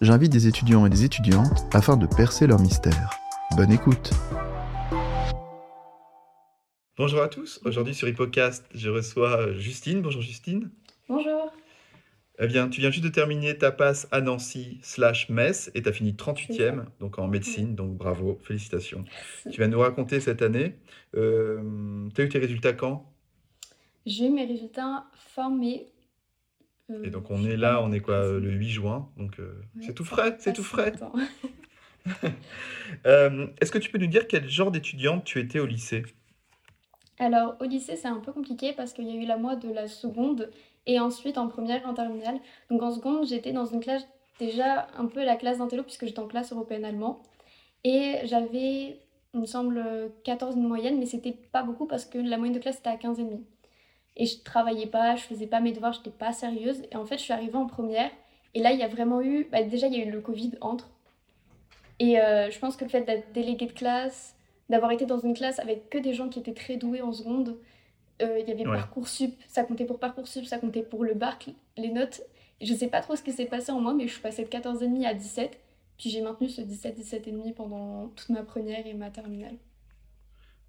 j'invite des étudiants et des étudiantes afin de percer leur mystère. Bonne écoute Bonjour à tous, aujourd'hui sur Hippocast, je reçois Justine. Bonjour Justine. Bonjour. Eh bien, tu viens juste de terminer ta passe à Nancy slash Metz et tu as fini 38e, donc en médecine, donc bravo, félicitations. Tu vas nous raconter cette année. Euh, tu as eu tes résultats quand? J'ai eu mes résultats fin mai. Euh, et donc on est là, on est quoi, euh, le 8 juin, donc c'est tout frais, c'est tout frais. Est-ce que tu peux nous dire quel genre d'étudiante tu étais au lycée? Alors au lycée c'est un peu compliqué parce qu'il y a eu la moi de la seconde et ensuite en première, en terminale. Donc en seconde, j'étais dans une classe, déjà un peu la classe d'intello, puisque j'étais en classe européenne allemand. Et j'avais, il me semble, 14 de moyenne, mais c'était pas beaucoup parce que la moyenne de classe était à 15,5. Et je travaillais pas, je faisais pas mes devoirs, j'étais pas sérieuse. Et en fait, je suis arrivée en première. Et là, il y a vraiment eu. Bah, déjà, il y a eu le Covid entre. Et euh, je pense que le fait d'être déléguée de classe, d'avoir été dans une classe avec que des gens qui étaient très doués en seconde, euh, il y avait Parcoursup, ça comptait pour Parcoursup, ça comptait pour le bac, les notes. Je sais pas trop ce qui s'est passé en moi, mais je suis passée de 14,5 à 17. Puis j'ai maintenu ce 17, 17,5 pendant toute ma première et ma terminale.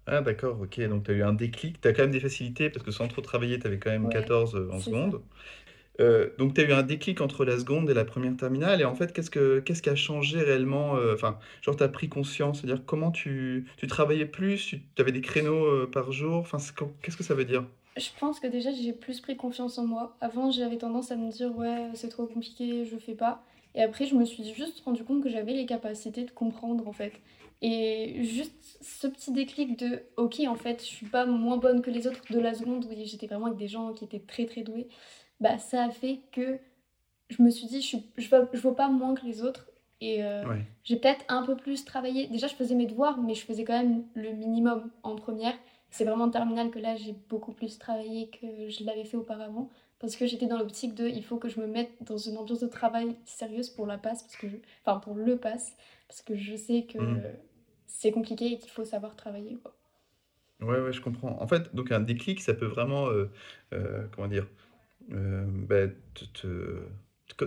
Ah d'accord, ok. Donc tu as eu un déclic. Tu as quand même des facilités parce que sans trop travailler, tu avais quand même 14 euh, en seconde. Euh, donc, tu as eu un déclic entre la seconde et la première terminale. Et en fait, qu'est-ce que qu'est-ce qui a changé réellement euh, Enfin, genre, tu as pris conscience, c'est-à-dire comment tu, tu travaillais plus, tu avais des créneaux euh, par jour? Enfin, qu'est-ce que ça veut dire? Je pense que déjà, j'ai plus pris confiance en moi. Avant, j'avais tendance à me dire, ouais, c'est trop compliqué, je fais pas. Et après, je me suis juste rendu compte que j'avais les capacités de comprendre, en fait. Et juste ce petit déclic de, ok, en fait, je suis pas moins bonne que les autres de la seconde, où j'étais vraiment avec des gens qui étaient très, très doués bah, ça a fait que je me suis dit, je ne je, je vaux pas moins que les autres. Et euh, j'ai peut-être un peu plus travaillé. Déjà, je faisais mes devoirs, mais je faisais quand même le minimum en première. C'est vraiment en terminale que là, j'ai beaucoup plus travaillé que je l'avais fait auparavant. Parce que j'étais dans l'optique de, il faut que je me mette dans une ambiance de travail sérieuse pour la passe, parce que enfin pour le passe, parce que je sais que mmh. C'est compliqué et qu'il faut savoir travailler. Quoi. Ouais, ouais, je comprends. En fait, donc un déclic, ça peut vraiment, euh, euh, comment dire, euh, ben,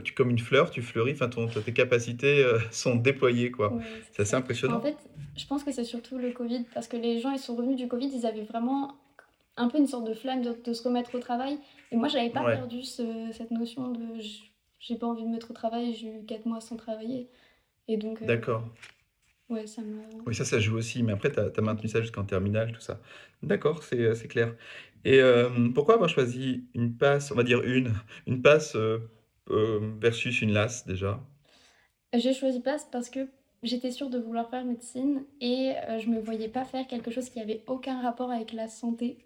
tu, comme une fleur, tu fleuris, enfin, tes capacités euh, sont déployées, quoi. c'est assez impressionnant. En fait, je pense que c'est surtout le Covid, parce que les gens, ils sont revenus du Covid, ils avaient vraiment un peu une sorte de flamme de, se remettre au travail. Et moi, j'avais pas perdu cette notion de j'ai pas envie de me mettre au travail, j'ai eu 4 mois sans travailler. Et donc. D'accord. Ouais, ça Oui, ça, ça joue aussi, mais après, tu as, maintenu ça jusqu'en terminale, tout ça. D'accord, c'est clair. Et euh, pourquoi avoir choisi une passe, on va dire une, une passe euh, euh, versus une LAS déjà? J'ai choisi passe parce que j'étais sûre de vouloir faire médecine et je me voyais pas faire quelque chose qui avait aucun rapport avec la santé.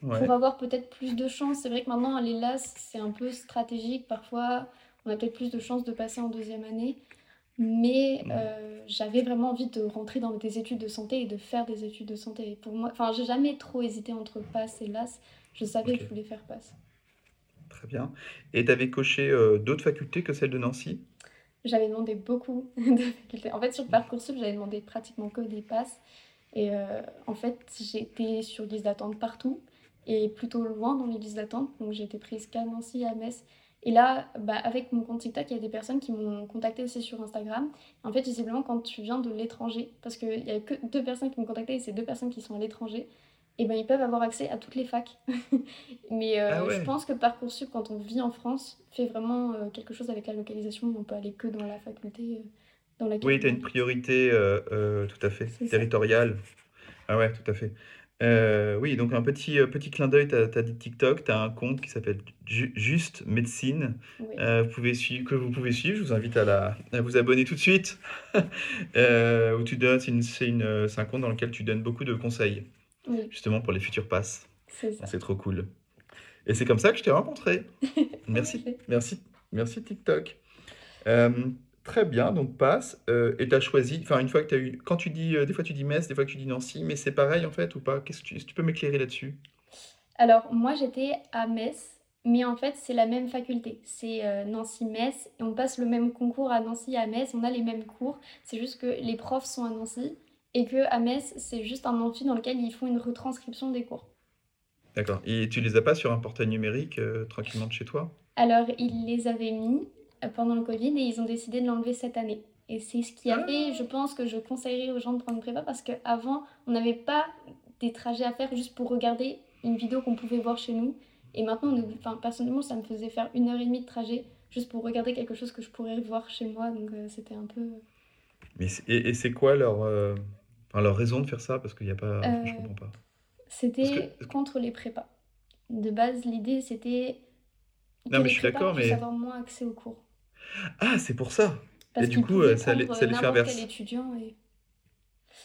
Pour avoir peut-être plus de chance, c'est vrai que maintenant les LAS c'est un peu stratégique, parfois on a peut-être plus de chances de passer en deuxième année. Mais euh, j'avais vraiment envie de rentrer dans des études de santé et de faire des études de santé. Et pour moi, enfin, j'ai jamais trop hésité entre PASS et LAS. Je savais que je voulais faire PASS. Très bien. Et tu avais coché euh, d'autres facultés que celle de Nancy? J'avais demandé beaucoup de facultés. En fait, sur Parcoursup, j'avais demandé pratiquement que des PASS. Et euh, en fait, j'étais sur liste d'attente partout et plutôt loin dans les listes d'attente. Donc, j'ai été prise qu'à Nancy, à Metz et là, bah, avec mon compte TikTok, il y a des personnes qui m'ont contacté aussi sur Instagram. En fait, visiblement, quand tu viens de l'étranger, parce qu'il n'y a que deux personnes qui m'ont contacté et c'est deux personnes qui sont à l'étranger, et ben ils peuvent avoir accès à toutes les facs. Mais euh, ah je pense que Parcoursup, quand on vit en France, fait vraiment euh, quelque chose avec la localisation. On peut aller que dans la faculté euh, dans laquelle. Oui, tu as une priorité tout à fait territoriale. Ah ouais, tout à fait. Euh, oui, donc un petit, euh, petit clin d'œil, tu as dit TikTok, tu as un compte qui s'appelle Juste Médecine, euh, vous pouvez suivre que vous pouvez suivre. Je vous invite à la à vous abonner tout de suite. où tu donnes c'est une c'est un compte dans lequel tu donnes beaucoup de conseils, justement pour les futurs passes. C'est trop cool et c'est comme ça que je t'ai rencontré. Merci, merci, merci TikTok. Très bien, donc passe. Euh, et tu as choisi, enfin, une fois que tu as eu, quand tu dis, euh, des fois tu dis Metz, des fois que tu dis Nancy, mais c'est pareil en fait ou pas? Qu'est-ce que tu, est-ce que tu peux m'éclairer là-dessus? Alors, moi, j'étais à Metz, mais en fait, c'est la même faculté. C'est euh, Nancy-Metz, et on passe le même concours à Nancy et à Metz, on a les mêmes cours. C'est juste que les profs sont à Nancy, et que à Metz, c'est juste un amphi dans lequel ils font une retranscription des cours. D'accord. Et tu les as pas sur un portail numérique euh, tranquillement de chez toi? Alors, ils les avaient mis pendant le Covid, et ils ont décidé de l'enlever cette année. Et c'est ce qui a Ah, fait, je pense, que je conseillerais aux gens de prendre une prépa, parce qu'avant, on n'avait pas des trajets à faire juste pour regarder une vidéo qu'on pouvait voir chez nous. Et maintenant, on enfin, personnellement, ça me faisait faire une heure et demie de trajet juste pour regarder quelque chose que je pourrais voir chez moi. Donc euh, c'était un peu... mais c'est- et, et c'est quoi leur, euh, enfin, leur raison de faire ça? Parce qu'il y a pas, je euh, comprends pas. C'était que, contre les prépas. De base, l'idée, c'était non mais je suis d'accord, mais avoir moins accès aux cours. Ah c'est pour ça. Et du coup, euh, ça allait, faire n'importe quel étudiant. Et...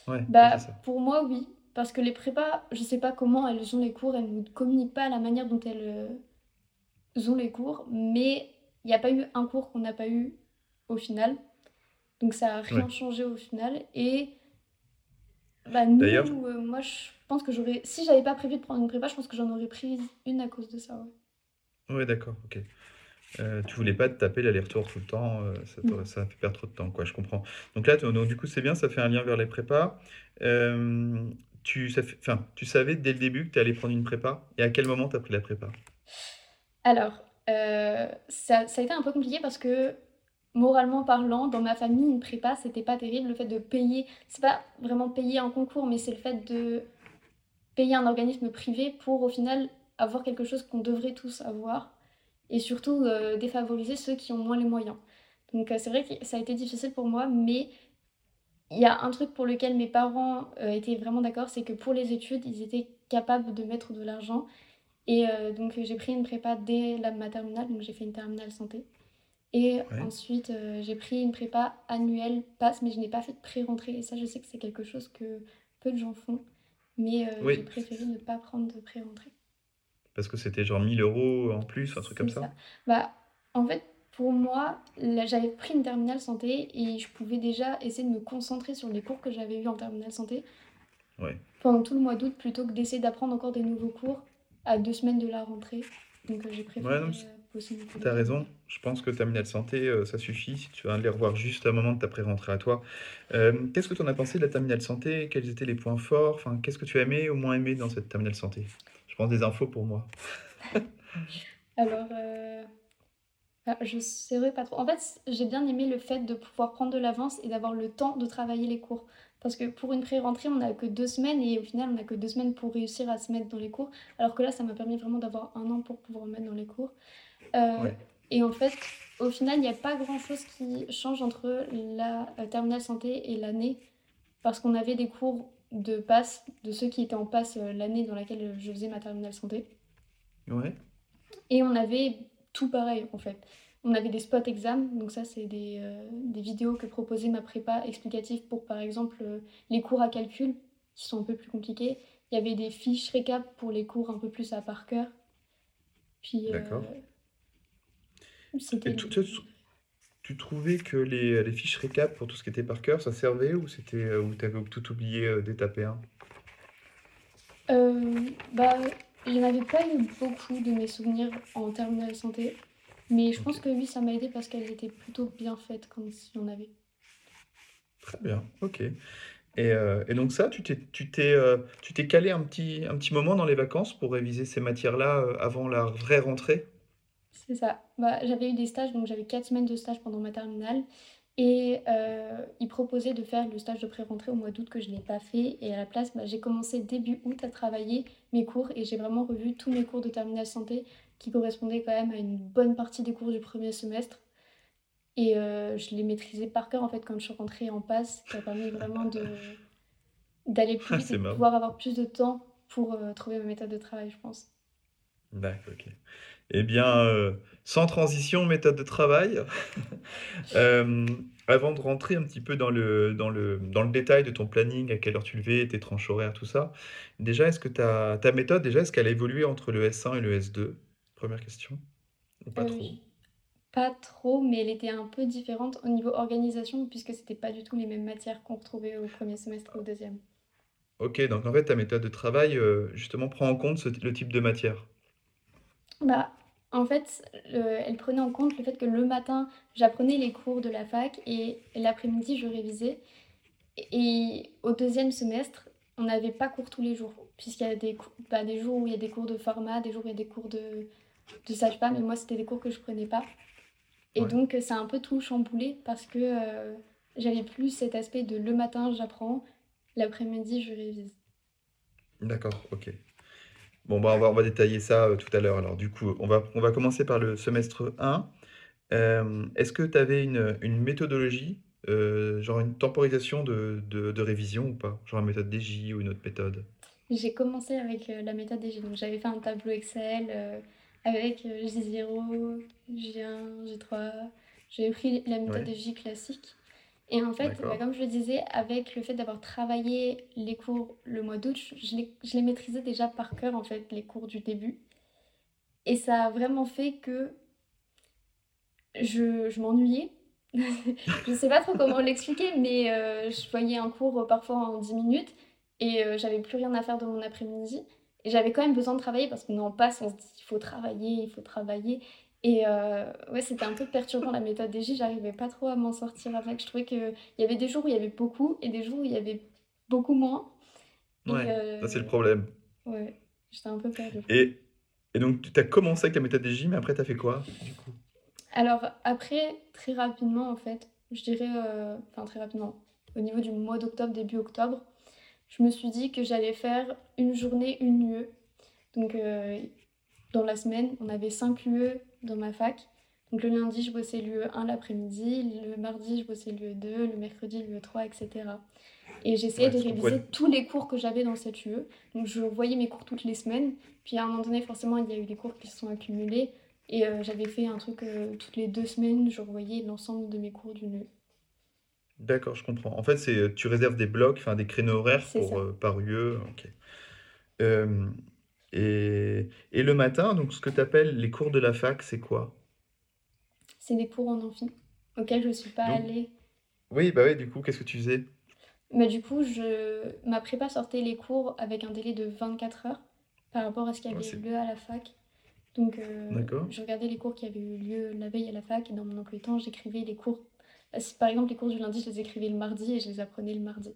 Ouais, oui, Bah, pour moi, oui. Parce que les prépas, je sais pas comment elles ont les cours, elles ne communiquent pas la manière dont elles euh, ont les cours, mais il n'y a pas eu un cours qu'on n'a pas eu au final. Donc ça n'a Ouais. rien changé au final. Et bah, nous, euh, moi, je pense que j'aurais. Si j'avais pas prévu de prendre une prépa, je pense que j'en aurais pris une à cause de ça. ouais. ouais, d'accord, ok. Euh, tu voulais pas te taper l'aller-retour tout le temps, euh, ça t'aurait- ça fait perdre trop de temps, quoi, je comprends. Donc là, tu- donc, du coup, c'est bien, ça fait un lien vers les prépas. Euh, tu, ça fait- enfin, tu savais dès le début que tu allais prendre une prépa, et à quel moment tu as pris la prépa? Alors, euh, ça, ça a été un peu compliqué parce que moralement parlant, dans ma famille, une prépa, c'était pas terrible. Le fait de payer, c'est pas vraiment payer un concours, mais c'est le fait de payer un organisme privé pour au final avoir quelque chose qu'on devrait tous avoir et surtout euh, défavoriser ceux qui ont moins les moyens. Donc euh, c'est vrai que ça a été difficile pour moi, mais il y a un truc pour lequel mes parents euh, étaient vraiment d'accord, c'est que pour les études, ils étaient capables de mettre de l'argent. Et donc j'ai pris une prépa dès la ma terminale, donc j'ai fait une terminale santé. Et Ouais. ensuite j'ai pris une prépa annuelle passe, mais je n'ai pas fait de pré-rentrée. Et ça, je sais que c'est quelque chose que peu de gens font. Mais j'ai préféré ne pas prendre de pré-rentrée. Parce que c'était genre 1000 euros en plus, un truc comme ça. ça. Bah, en fait, pour moi, j'avais pris une terminale santé et je pouvais déjà essayer de me concentrer sur les cours que j'avais eus en terminale santé Ouais. pendant tout le mois d'août plutôt que d'essayer d'apprendre encore des nouveaux cours à deux semaines de la rentrée. Donc euh, j'ai préféré Ouais, non, euh, bosser mon tu as cours. raison. Je pense que terminale santé, euh, ça suffit si tu vas les revoir juste à un moment de ta pré-rentrée à toi. Euh, qu'est-ce que tu en as pensé de la terminale santé? Quels étaient les points forts? Enfin, qu'est-ce que tu as aimé ou moins aimé dans cette terminale santé? Pense des infos pour moi. Alors, euh, ah, je saurais pas trop. En fait, j'ai bien aimé le fait de pouvoir prendre de l'avance et d'avoir le temps de travailler les cours. Parce que pour une pré-rentrée, on n'a que deux semaines et au final, on n'a que deux semaines pour réussir à se mettre dans les cours. Alors que là, ça m'a permis vraiment d'avoir un an pour pouvoir me mettre dans les cours. Euh, Ouais. et en fait, au final, il n'y a pas grand-chose qui change entre la euh, terminale santé et l'année. Parce qu'on avait des cours de passe de ceux qui étaient en passe euh, l'année dans laquelle je faisais ma terminale santé. Ouais. Et on avait tout pareil en fait. On avait des spots exam, donc ça c'est des, euh, des vidéos que proposait ma prépa explicative pour par exemple euh, les cours à calcul qui sont un peu plus compliqués. Il y avait des fiches récap pour les cours un peu plus à par cœur. Puis euh, D'accord. c'était Et tu, trouvais que les, les fiches récap pour tout ce qui était par cœur, ça servait ou c'était euh, ou t'avais tout oublié euh, ta P1? Euh, bah, je n'avais pas eu beaucoup de mes souvenirs en terminale santé, mais je pense que oui, ça m'a aidé parce qu'elles étaient plutôt bien faites quand il y en avait. Très bien, ok. Et, euh, et donc ça, tu t'es, tu t'es, euh, tu t'es calé un petit, un petit moment dans les vacances pour réviser ces matières-là avant la vraie rentrée? C'est ça. Bah, j'avais eu des stages, donc j'avais quatre semaines de stage pendant ma terminale. Et euh, ils proposaient de faire le stage de pré-rentrée au mois d'août que je n'ai pas fait. Et à la place, bah, j'ai commencé début août à travailler mes cours et j'ai vraiment revu tous mes cours de terminale santé qui correspondaient quand même à une bonne partie des cours du premier semestre. Et euh, je les maîtrisais par cœur en fait quand je suis rentrée en passe, qui a permis vraiment de d'aller plus vite et de pouvoir avoir plus de temps pour euh, trouver ma méthode de travail, je pense. D'accord, ok. Eh bien, euh, sans transition, méthode de travail. Euh, avant de rentrer un petit peu dans le, dans le, dans le détail de ton planning, à quelle heure tu levais, tes tranches horaires, tout ça, déjà, est-ce que ta, ta méthode, déjà, est-ce qu'elle a évolué entre le S1 et le S2? Première question. Ou pas Euh, trop? j- pas trop, mais elle était un peu différente au niveau organisation, puisque c'était pas du tout les mêmes matières qu'on retrouvait au premier semestre et au deuxième. Ok, donc en fait, ta méthode de travail, euh, justement, prend en compte ce- le type de matière. Bah, en fait, le- elle prenait en compte le fait que le matin, j'apprenais les cours de la fac et l'après-midi, je révisais. Et au deuxième semestre, on n'avait pas cours tous les jours, puisqu'il y a des, bah, des jours où il y a des cours de pharma, des jours où il y a des cours de, de sage-femme, et moi, c'était des cours que je prenais pas. Et Ouais. donc, ça a un peu tout chamboulé parce que euh, j'avais plus cet aspect de le matin, j'apprends, l'après-midi, je révise. D'accord, ok. Bon, bah, on va, on va détailler ça euh, tout à l'heure. Alors, du coup, on va, on va commencer par le semestre 1. Euh, est-ce que tu avais une, une méthodologie, euh, genre une temporisation de, de, de révision ou pas? Genre une méthode DJ ou une autre méthode? J'ai commencé avec la méthode G. Donc, j'avais fait un tableau Excel avec euh, J0, J1, J3. J'avais pris la méthode Ouais, J classique. Et en fait, bah, comme je le disais, avec le fait d'avoir travaillé les cours le mois d'août, je, les, je les maîtrisais déjà par cœur, en fait, les cours du début. Et ça a vraiment fait que je, je m'ennuyais. Je sais pas trop comment l'expliquer, mais euh, je voyais un cours parfois en 10 minutes et euh, j'avais plus rien à faire de mon après-midi. Et j'avais quand même besoin de travailler parce qu'on en passe, on se dit il faut travailler, il faut travailler. Et euh, ouais, c'était un peu perturbant la méthode DJ, j'arrivais pas trop à m'en sortir avec. Je trouvais qu'il y avait des jours où il y avait beaucoup et des jours où il y avait beaucoup moins. Ouais, ça c'est le euh, problème. ouais, j'étais un peu perdue. Et, et donc, tu as commencé avec la méthode DJ, mais après, tu as fait quoi, du coup? Alors après, très rapidement en fait, je dirais, euh, enfin très rapidement, au niveau du mois d'octobre, début octobre, je me suis dit que j'allais faire une journée, une UE. Donc euh, dans la semaine, on avait 5 UE dans ma fac. Donc le lundi, je bossais l'UE 1 l'après-midi, le mardi, je bossais l'UE 2, le mercredi, l'UE 3, etc. Et j'essayais Ouais, de réviser tous les cours que j'avais dans cette UE. Donc je voyais mes cours toutes les semaines. Puis à un moment donné, forcément, il y a eu des cours qui se sont accumulés. Et euh, j'avais fait un truc euh, toutes les deux semaines, je revoyais l'ensemble de mes cours d'une UE. D'accord, je comprends. En fait, c'est tu réserves des blocs, enfin des créneaux horaires pour euh, par UE. Ok. Et, et le matin, donc ce que tu appelles les cours de la fac, c'est quoi? C'est des cours en amphi auxquels je ne suis pas Donc, allée. oui, bah oui, du coup, qu'est-ce que tu faisais? Mais du coup, je... ma prépa sortait les cours avec un délai de 24 heures par rapport à ce qui Ouais, avait eu lieu à la fac. Donc, euh, je regardais les cours qui avaient eu lieu la veille à la fac et dans mon emploi du temps, j'écrivais les cours. Bah, Par exemple, les cours du lundi, je les écrivais le mardi et je les apprenais le mardi.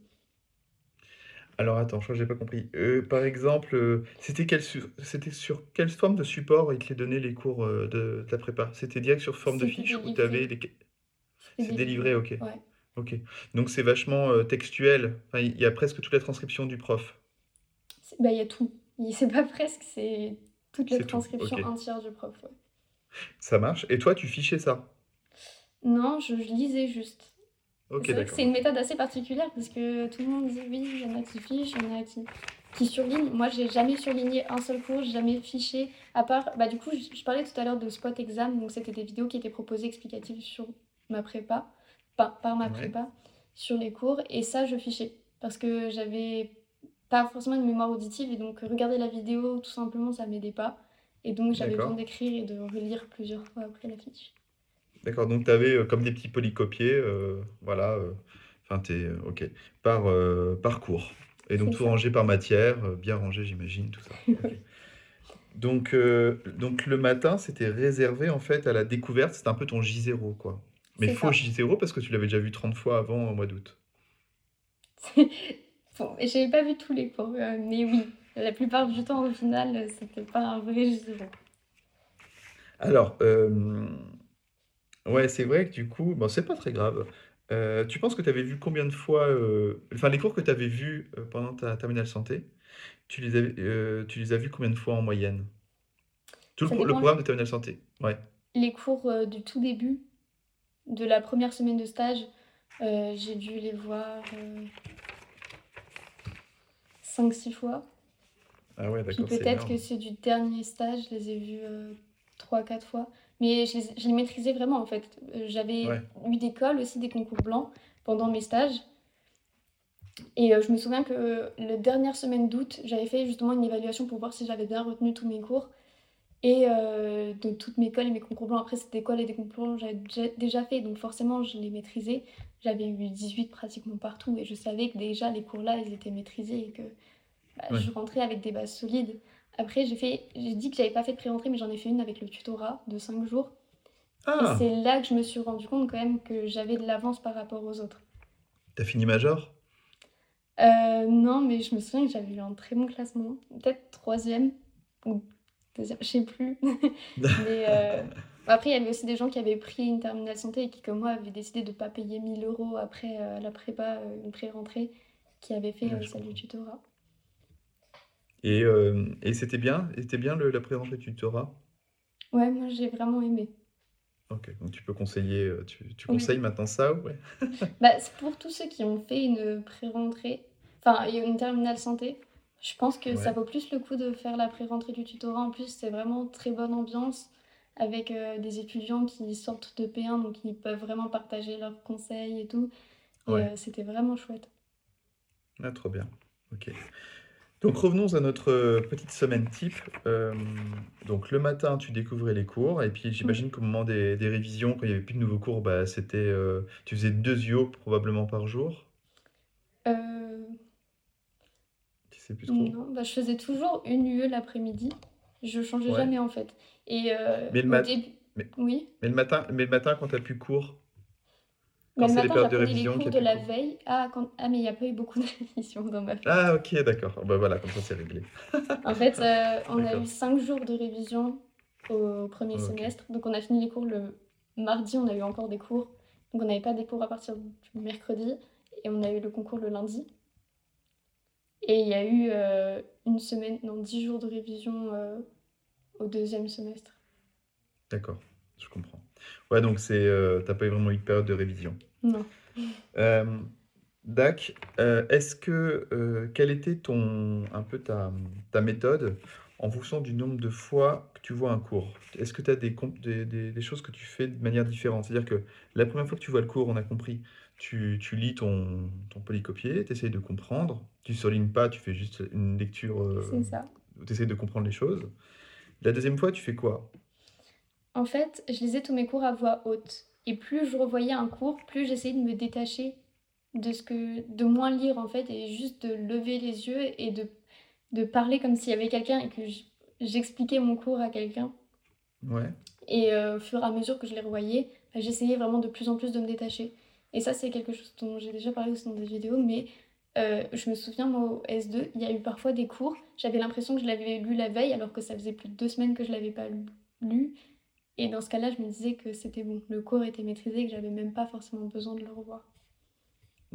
Alors attends, je crois que j'ai pas compris. Euh, par exemple, euh, c'était quel su- c'était sur quelle forme de support ils te les donnaient les cours euh, de, de la prépa? C'était direct sur forme de C'était fiche ou t'avais délivré. les... C'est délivré. délivré, ok. Ouais. Ok. Donc c'est vachement euh, textuel. Enfin, il y a presque toute la transcription du prof. C'est- Bah, il y a tout. Il- C'est pas presque, c'est toute la C'est tout. transcription Ok. entière du prof. ouais. Ça marche. Et toi, tu fichais ça? Non, je, je lisais juste. Ok, C'est une méthode assez particulière parce que tout le monde dit oui, il y en a qui fichent, il y en a qui, qui surlignent. Moi, j'ai jamais surligné un seul cours, jamais fiché, à part, bah du coup, je, je parlais tout à l'heure de Spot Exam, donc c'était des vidéos qui étaient proposées explicatives sur ma prépa, par, par ma Ouais. prépa, sur les cours, et ça, je fichais parce que j'avais pas forcément une mémoire auditive et donc regarder la vidéo, tout simplement, ça m'aidait pas. Et donc, j'avais besoin d'écrire et de relire plusieurs fois après la fiche. D'accord. Donc tu avais comme des petits polycopiés, euh, voilà. euh, Enfin, t'es euh, ok. Par euh, par cours. Et donc C'est tout ça. rangé par matière, euh, bien rangé, j'imagine, tout ça. Ok. Donc euh, donc le matin, c'était réservé en fait à la découverte. C'était un peu ton J0, quoi. Mais C'est faux ça. J0 parce que tu l'avais déjà vu 30 fois avant au mois d'août. Bon, j'avais pas vu tous les cours, euh, mais oui, la plupart du temps, au final, euh, c'était pas un vrai zéro. Alors, euh, ouais, c'est vrai que du coup, bon, c'est pas très grave. Euh, tu penses que tu avais vu combien de fois, euh, enfin les cours que tu avais vus euh, pendant ta terminale santé, tu les avais, tu les as vus combien de fois en moyenne? Tout le, Ça pro- le dépend programme de terminale santé. Ouais. les cours du tout début, de la première semaine de stage, j'ai dû les voir euh, 5-6 fois. Ah ouais, Puis d'accord, c'est peut-être que énorme. c'est du dernier stage, je les ai vus euh, 3-4 fois. Mais je les, je les maîtrisais vraiment en fait. Euh, J'avais Ouais, eu des cols aussi, des concours blancs pendant mes stages. Et euh, je me souviens que la dernière semaine d'août, j'avais fait justement une évaluation pour voir si j'avais bien retenu tous mes cours. Et euh, de toutes mes cols et mes concours blancs. Après, c'était cols et des concours blancs j'avais déjà fait, donc forcément, je les maîtrisais. J'avais eu 18 pratiquement partout et je savais que déjà les cours là, ils étaient maîtrisés et que bah, je rentrais avec des bases solides. Après, j'ai fait, j'ai dit que j'avais pas fait de pré-rentrée, mais j'en ai fait une avec le tutorat de 5 jours. Et Ah, c'est là que je me suis rendu compte quand même que j'avais de l'avance par rapport aux autres. t'as fini major? Euh, non, mais je me souviens que j'avais eu un très bon classement, peut-être troisième ou deuxième, je sais plus. Mais euh, après, il y avait aussi des gens qui avaient pris une terminale santé et qui, comme moi, avaient décidé de ne pas payer 1000 euros après euh, la prépa, une pré-rentrée, qui avaient fait Ouais, ça du tutorat. Et, euh, et c'était bien? C'était bien le, la pré-rentrée du tutorat? Ouais, moi j'ai vraiment aimé. Ok, donc tu peux conseiller, euh, tu, tu conseilles maintenant ça, ouais? Bah, pour tous ceux qui ont fait une pré-rentrée, enfin une terminale santé, je pense que ça vaut plus le coup de faire la pré-rentrée du tutorat. En plus, c'est vraiment très bonne ambiance avec euh, des étudiants qui sortent de P1, donc ils peuvent vraiment partager leurs conseils et tout. Et Ouais. euh, c'était vraiment chouette. Ah, trop bien. Ok. Donc revenons à notre euh, petite semaine type. Euh, donc le matin, tu découvrais les cours, et puis j'imagine qu'au moment des, des révisions, quand il n'y avait plus de nouveaux cours, bah, c'était, euh, tu faisais deux UO probablement par jour? Euh, Tu sais plus trop? non, bah, je faisais toujours une UE l'après-midi. Je changeais Ouais. jamais en fait. Et Mais le au mat- début, mais, oui. mais le matin, mais le matin quand tu n'as plus cours, Mais quand le c'est les matin, périodes de j'apprenais les révision cours de la veille. Ah, quand... ah, mais il n'y a pas eu beaucoup de révisions dans ma Ah ok, d'accord. Bah voilà, comme ça c'est réglé. En fait, euh, on a eu cinq jours de révision au premier Ok. semestre. Donc, on a fini les cours le mardi, on a eu encore des cours. Donc, on n'avait pas des cours à partir du mercredi. Et on a eu le concours le lundi. Et il y a eu euh, une semaine, non, dix jours de révision euh, au deuxième semestre. D'accord, je comprends. Ouais, donc c'est, euh, t'as pas eu vraiment eu de période de révision. Non. Euh, Dac, euh, est-ce que euh, quelle était ton un peu ta, ta méthode en fonction du nombre de fois que tu vois un cours? Est-ce que tu as des, des, des- des choses que tu fais de manière différente? C'est-à-dire que la première fois que tu vois le cours, on a compris, tu, tu lis ton, ton polycopier, tu essayes de comprendre, tu surlignes pas, tu fais juste une lecture, C'est ça. tu essayes de comprendre les choses. La deuxième fois, tu fais quoi? En fait, je lisais tous mes cours à voix haute. Et plus je revoyais un cours, plus j'essayais de me détacher de ce que, de moins lire en fait, et juste de lever les yeux et de, de parler comme s'il y avait quelqu'un et que j'expliquais mon cours à quelqu'un. Ouais, Et euh, au fur et à mesure que je les revoyais, bah, j'essayais vraiment de plus en plus de me détacher. Et ça, c'est quelque chose dont j'ai déjà parlé aussi dans des vidéos, mais euh, je me souviens, moi, au S2, il y a eu parfois des cours, j'avais l'impression que je l'avais lu la veille, alors que ça faisait plus de deux semaines que je l'avais pas lu. Et dans ce cas-là, je me disais que c'était bon, le cours était maîtrisé, que j'avais même pas forcément besoin de le revoir.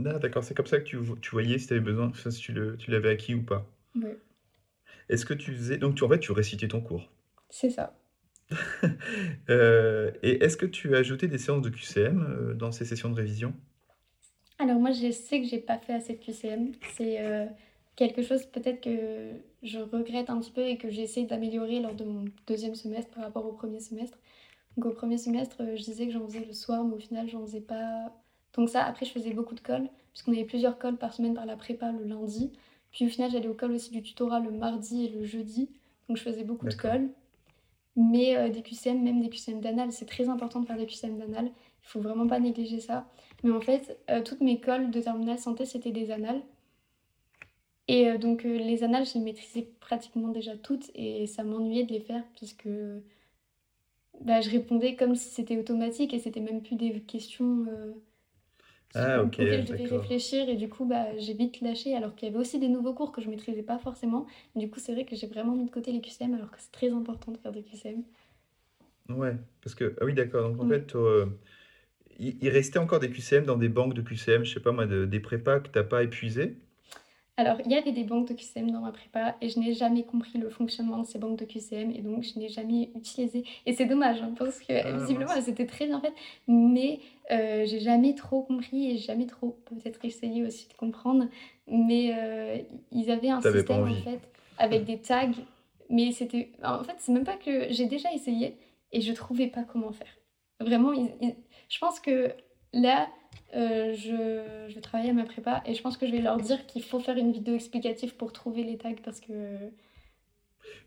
Ah, d'accord, c'est comme ça que tu, tu voyais si tu avais besoin, si tu le, tu l'avais acquis ou pas. Ouais, Est-ce que tu faisais, donc tu, en fait, tu récitais ton cours. c'est ça. Euh, et est-ce que tu as ajouté des séances de QCM euh, dans ces sessions de révision? Alors moi, je sais que j'ai pas fait assez de QCM. C'est euh, quelque chose peut-être que je regrette un petit peu et que j'ai essayé d'améliorer lors de mon deuxième semestre par rapport au premier semestre. Donc au premier semestre, euh, je disais que j'en faisais le soir, mais au final, j'en faisais pas tant que ça. Après, je faisais beaucoup de cols, puisqu'on avait plusieurs cols par semaine par la prépa le lundi. Puis au final, j'allais au col aussi du tutorat le mardi et le jeudi. Donc je faisais beaucoup de cols. Mais euh, des QCM, même des QCM d'anal, c'est très important de faire des QCM d'anal. Il faut vraiment pas négliger ça. Mais en fait, euh, toutes mes cols de terminale santé, c'était des annales. Et euh, donc, euh, les annales, je les maîtrisais pratiquement déjà toutes et ça m'ennuyait de les faire puisque bah, je répondais comme si c'était automatique et c'était même plus des questions euh, Ah, auxquelles je devais réfléchir et du coup, bah, j'ai vite lâché alors qu'il y avait aussi des nouveaux cours que je maîtrisais pas forcément. Du coup, c'est vrai que j'ai vraiment mis de côté les QCM alors que c'est très important de faire des QCM. Ouais, parce que, ah oui, d'accord, donc en fait, euh, il, il restait encore des QCM dans des banques de QCM, je sais pas moi, de- des prépas que t'as pas épuisées? Alors, il y avait des banques de QCM dans ma prépa et je n'ai jamais compris le fonctionnement de ces banques de QCM et donc je n'ai jamais utilisé. Et c'est dommage hein, parce que Ah, visiblement elles étaient très bien faites, mais euh, j'ai jamais trop compris et jamais trop peut-être essayé aussi de comprendre. Mais euh, ils avaient un T'avais système en fait avec des tags, mais c'était. En fait, c'est même pas que j'ai déjà essayé et je trouvais pas comment faire. Vraiment, ils- ils- je pense que là, euh, je, je vais travailler à ma prépa et je pense que je vais leur dire qu'il faut faire une vidéo explicative pour trouver les tags parce que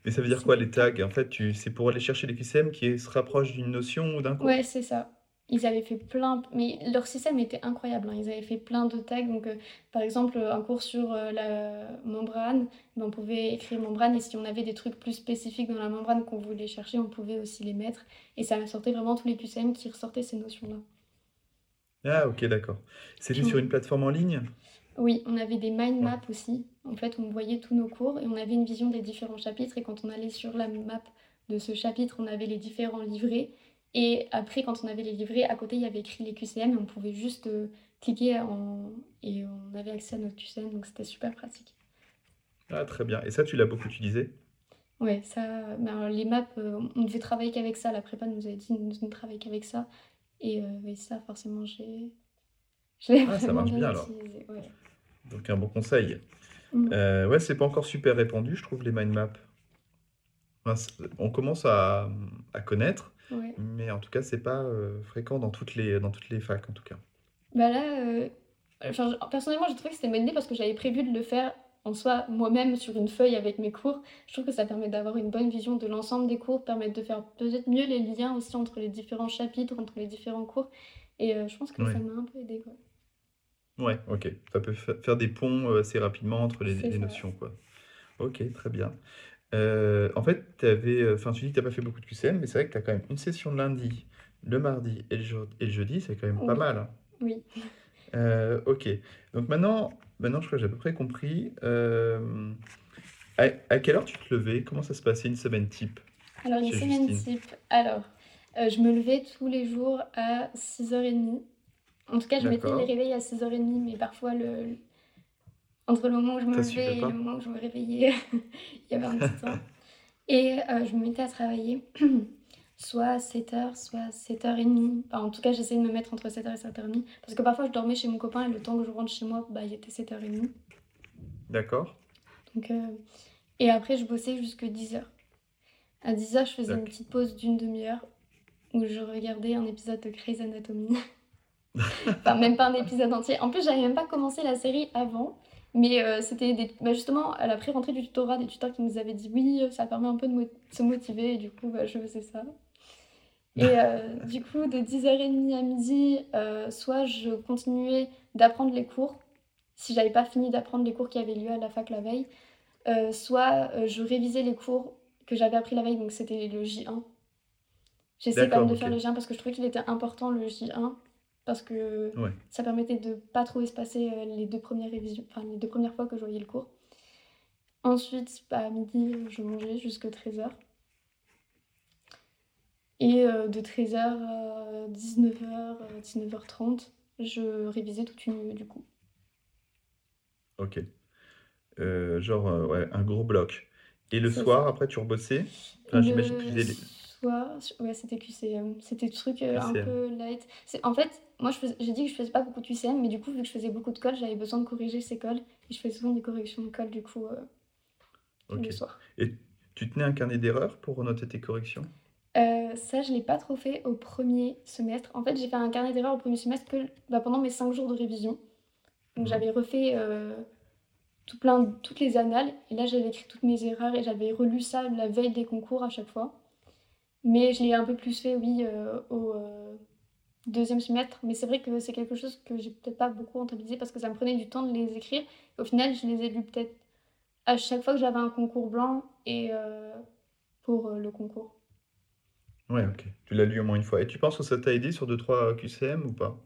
Mais ça veut dire quoi les tags? En fait, tu c'est pour aller chercher les QCM qui se rapprochent d'une notion ou d'un cours? Ouais, c'est ça. Ils avaient fait plein, mais leur système était incroyable, hein. Ils avaient fait plein de tags. Donc, euh, par exemple, un cours sur euh, la membrane, ben, on pouvait écrire membrane et si on avait des trucs plus spécifiques dans la membrane qu'on voulait chercher, on pouvait aussi les mettre. Et ça sortait vraiment tous les QCM qui ressortaient ces notions-là. Ah, ok, d'accord. C'était sur une plateforme en ligne? Oui, on avait des mind Ouais. maps aussi. En fait, on voyait tous nos cours et on avait une vision des différents chapitres. Et quand on allait sur la map de ce chapitre, on avait les différents livrets. Et après, quand on avait les livrets, à côté, il y avait écrit les QCM et on pouvait juste euh, cliquer en... et on avait accès à notre QCM. Donc c'était super pratique. Ah, très bien. Et ça, tu l'as beaucoup utilisé? Ouais, ça, ben, les maps, euh, on devait travailler qu'avec ça. La prépa nous avait dit de ne travailler qu'avec ça. Et, euh, et ça, forcément, j'ai Ah, ça marche bien alors. Ouais. Donc un bon conseil. Mm. Euh, ouais, c'est pas encore super répandu, je trouve, les mind maps. Enfin, on commence à, à connaître, Ouais. mais en tout cas, c'est pas euh, fréquent dans toutes les, dans toutes les facs, en tout cas. Bah là, euh, enfin, personnellement, j'ai trouvé que c'était une bonne idée parce que j'avais prévu de le faire en soi moi-même sur une feuille avec mes cours. Je trouve que ça permet d'avoir une bonne vision de l'ensemble des cours, permet de faire peut-être mieux les liens aussi entre les différents chapitres, entre les différents cours. Et euh, je pense que Ouais. ça m'a un peu aidé, quoi. Ouais, ok. Ça peut fa- faire des ponts euh, assez rapidement entre les, notions, quoi. Ok, très bien. Euh, en fait, enfin, tu dis que t'as pas fait beaucoup de QCM, mais c'est vrai que tu as quand même une session le lundi, le mardi et le, jour- et le jeudi, c'est quand même pas mal. hein. oui. Euh, ok. Donc maintenant, maintenant, je crois que j'ai à peu près compris. Euh, à, à quelle heure tu te levais? Comment ça se passait une semaine type? Alors, une semaine Justine? type. Alors, euh, je me levais tous les jours à 6h30. En tout cas, je mettais les réveils à 6h30, mais parfois, le... entre le moment où je me levais et le moment où je me réveillais, il y avait un petit temps. Et euh, je me mettais à travailler soit à 7h, soit à 7h30. Enfin, en tout cas, j'essayais de me mettre entre 7h et 7h30. Parce que parfois, je dormais chez mon copain et le temps que je rentre chez moi, bah, il était 7h30. D'accord? Donc, euh, Et après, je bossais jusque 10h. À 10h, je faisais une petite pause d'une demi-heure où je regardais un épisode de Grey's Anatomy. Enfin, même pas un épisode entier. En plus, j'avais même pas commencé la série avant. Mais euh, c'était des... bah, justement à la pré-rentrée du tutorat, des tuteurs qui nous avaient dit oui, ça permet un peu de mo- se motiver. Et du coup, bah, je faisais ça. Et euh, du coup, de 10h30 à midi, euh, soit je continuais d'apprendre les cours, si j'avais pas fini d'apprendre les cours qui avaient lieu à la fac la veille, euh, soit je révisais les cours que j'avais appris la veille, donc c'était le J1. J'essayais quand même de faire le J1 parce que je trouvais qu'il était important le J1, parce que Ouais. ça permettait de pas trop espacer les deux premières révisions, enfin les deux premières fois que je voyais le cours. Ensuite, bah, à midi, je mangeais jusqu'à 13h. Et euh, de 13h à 19h, 19h30, je révisais toute une nuit du coup. Ok. Euh, genre, euh, ouais, un gros bloc. Et le soir, ça. après, tu rebossais? Enfin, j'imagine que tu Le faisais soir, ouais, c'était QCM. C'était des trucs euh, un peu light. C'est- En fait, moi, j'ai dit que je faisais pas beaucoup de QCM, mais du coup, vu que je faisais beaucoup de colle, j'avais besoin de corriger ces cols. Et je faisais souvent des corrections de colle, du coup, euh, Ok. le soir. Et tu tenais un carnet d'erreurs pour noter tes corrections? Euh, ça, je l'ai pas trop fait au premier semestre. En fait, j'ai fait un carnet d'erreurs au premier semestre que bah, pendant mes 5 jours de révision. Donc, Mhm. j'avais refait euh, tout plein, toutes les annales. Et là, j'avais écrit toutes mes erreurs et j'avais relu ça la veille des concours à chaque fois. Mais je l'ai un peu plus fait, oui, euh, au deuxième semestre. Mais c'est vrai que c'est quelque chose que j'ai peut-être pas beaucoup rentabilisé parce que ça me prenait du temps de les écrire. Au final, je les ai lus peut-être à chaque fois que j'avais un concours blanc et pour le concours. Ouais, ok. Tu l'as lu au moins une fois. Et tu penses que ça t'a aidé sur 2-3 QCM ou pas?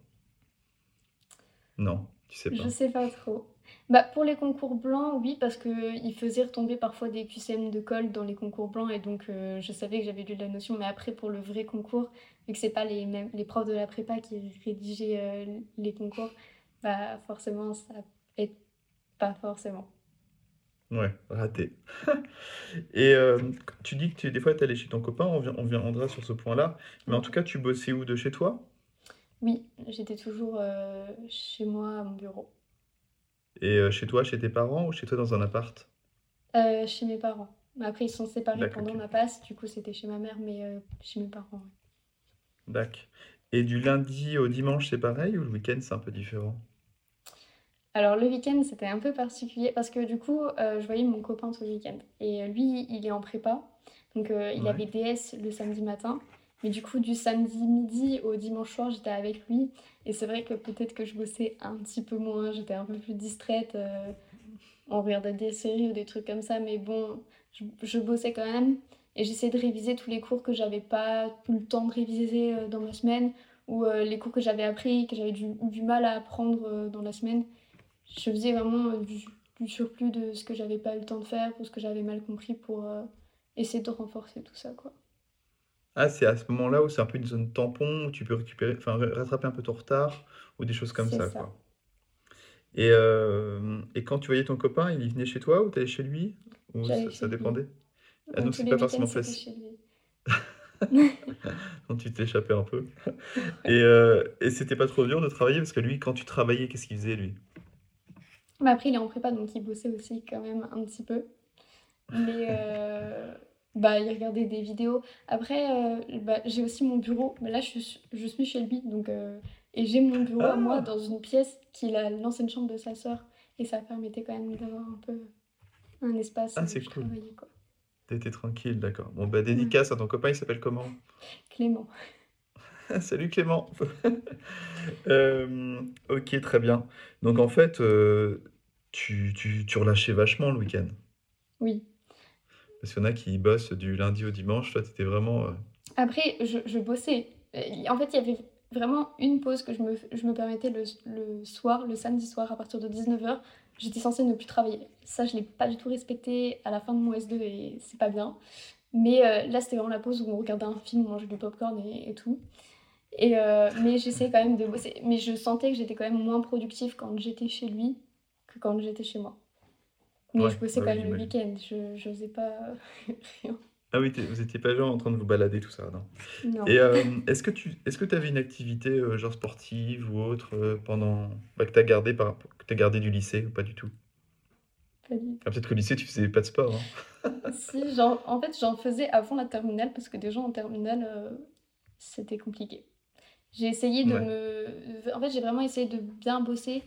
Non, tu sais Je pas. sais pas trop. Bah, pour les concours blancs, oui, parce qu'ils faisaient retomber parfois des QCM de colle dans les concours blancs et donc euh, je savais que j'avais lu la notion. Mais après, pour le vrai concours, vu que c'est pas les mêmes, les profs de la prépa qui rédigeaient euh, les concours, bah forcément, ça aide pas forcément. Ouais, raté. Et euh, tu dis que tu, des fois, tu allais chez ton copain, on, vient- on viendra sur ce point-là. Mais en tout cas, tu bossais où de chez toi? Oui, j'étais toujours euh, chez moi à mon bureau, Et euh, chez toi, chez tes parents ou chez toi dans un appart? Euh, chez mes parents. Après, ils sont séparés pendant ma passe, du coup, c'était chez ma mère, mais euh, chez mes parents. ouais. D'accord. Et du lundi au dimanche, c'est pareil ou le week-end, c'est un peu différent? Alors le week-end, c'était un peu particulier parce que du coup, euh, je voyais mon copain tout le week-end. Et euh, lui, il est en prépa. Donc euh, il Ouais. avait DS le samedi matin. Mais du coup, du samedi midi au dimanche soir, j'étais avec lui. Et c'est vrai que peut-être que je bossais un petit peu moins. J'étais un peu plus distraite. euh, on regardait des séries ou des trucs comme ça. Mais bon, je, je bossais quand même. Et j'essayais de réviser tous les cours que j'avais pas eu le temps de réviser dans ma semaine. Ou les cours que j'avais appris, que j'avais du, du mal à apprendre dans la semaine. Je faisais vraiment euh, du, du surplus de ce que j'avais pas eu le temps de faire ou ce que j'avais mal compris pour euh, essayer de renforcer tout ça, quoi. Ah, c'est à ce moment-là où c'est un peu une zone tampon, où tu peux récupérer, enfin, ra- rattraper un peu ton retard, ou des choses comme ça, ça. quoi. Et, euh, et quand tu voyais ton copain, il venait chez toi ou t'allais chez lui? Ou ça, chez lui. dépendait? Ah, Donc donc c'est pas forcément facile. quand tu t'échappais un peu. Et, euh, et c'était pas trop dur de travailler parce que lui, quand tu travaillais, qu'est-ce qu'il faisait lui? Mais après, il est en prépa, donc il bossait aussi quand même un petit peu. Mais euh, bah, il regardait des vidéos. Après, euh, bah, j'ai aussi mon bureau. Mais là, je suis, je suis chez lui. Donc, euh, et j'ai mon bureau à moi Ah! dans une pièce qui est la- l'ancienne chambre de sa sœur. Et ça permettait quand même d'avoir un peu un espace Ah, c'est cool. T'étais tranquille, d'accord. Bon, bah Ouais. dédicace à ton copain, il s'appelle comment? Clément. Salut Clément. Euh, ok, très bien. Donc en fait, euh, tu, tu, tu relâchais vachement le week-end. Oui. Parce qu'il y en a qui bossent du lundi au dimanche. Toi, t'étais vraiment... euh, Après, je, je bossais. Euh, En fait, il y avait vraiment une pause que je me, je me permettais le, le soir, le samedi soir, à partir de 19h. J'étais censée ne plus travailler. Ça, je l'ai pas du tout respecté à la fin de mon S2 et c'est pas bien. Mais euh, là, c'était vraiment la pause où on regardait un film, on mangeait du popcorn et, et tout. Et, euh, mais j'essayais quand même de bosser. Mais je sentais que j'étais quand même moins productive quand j'étais chez lui que quand j'étais chez moi. Mais Ouais, je bossais bah quand oui, même le week-end. Je, je faisais pas rien. Ah oui, vous étiez pas genre en train de vous balader, tout ça, non? Non. Et euh, est-ce que tu est-ce que tu avais une activité euh, genre sportive ou autre euh, pendant bah, que t'as gardé par que t'as gardé du lycée ou pas du tout? Pas du Ah, peut-être qu'au lycée tu faisais pas de sport, hein? Si, j'en- en fait, j'en faisais avant la terminale parce que déjà en terminale, euh, c'était compliqué. J'ai essayé de Ouais. me... En fait, j'ai vraiment essayé de bien bosser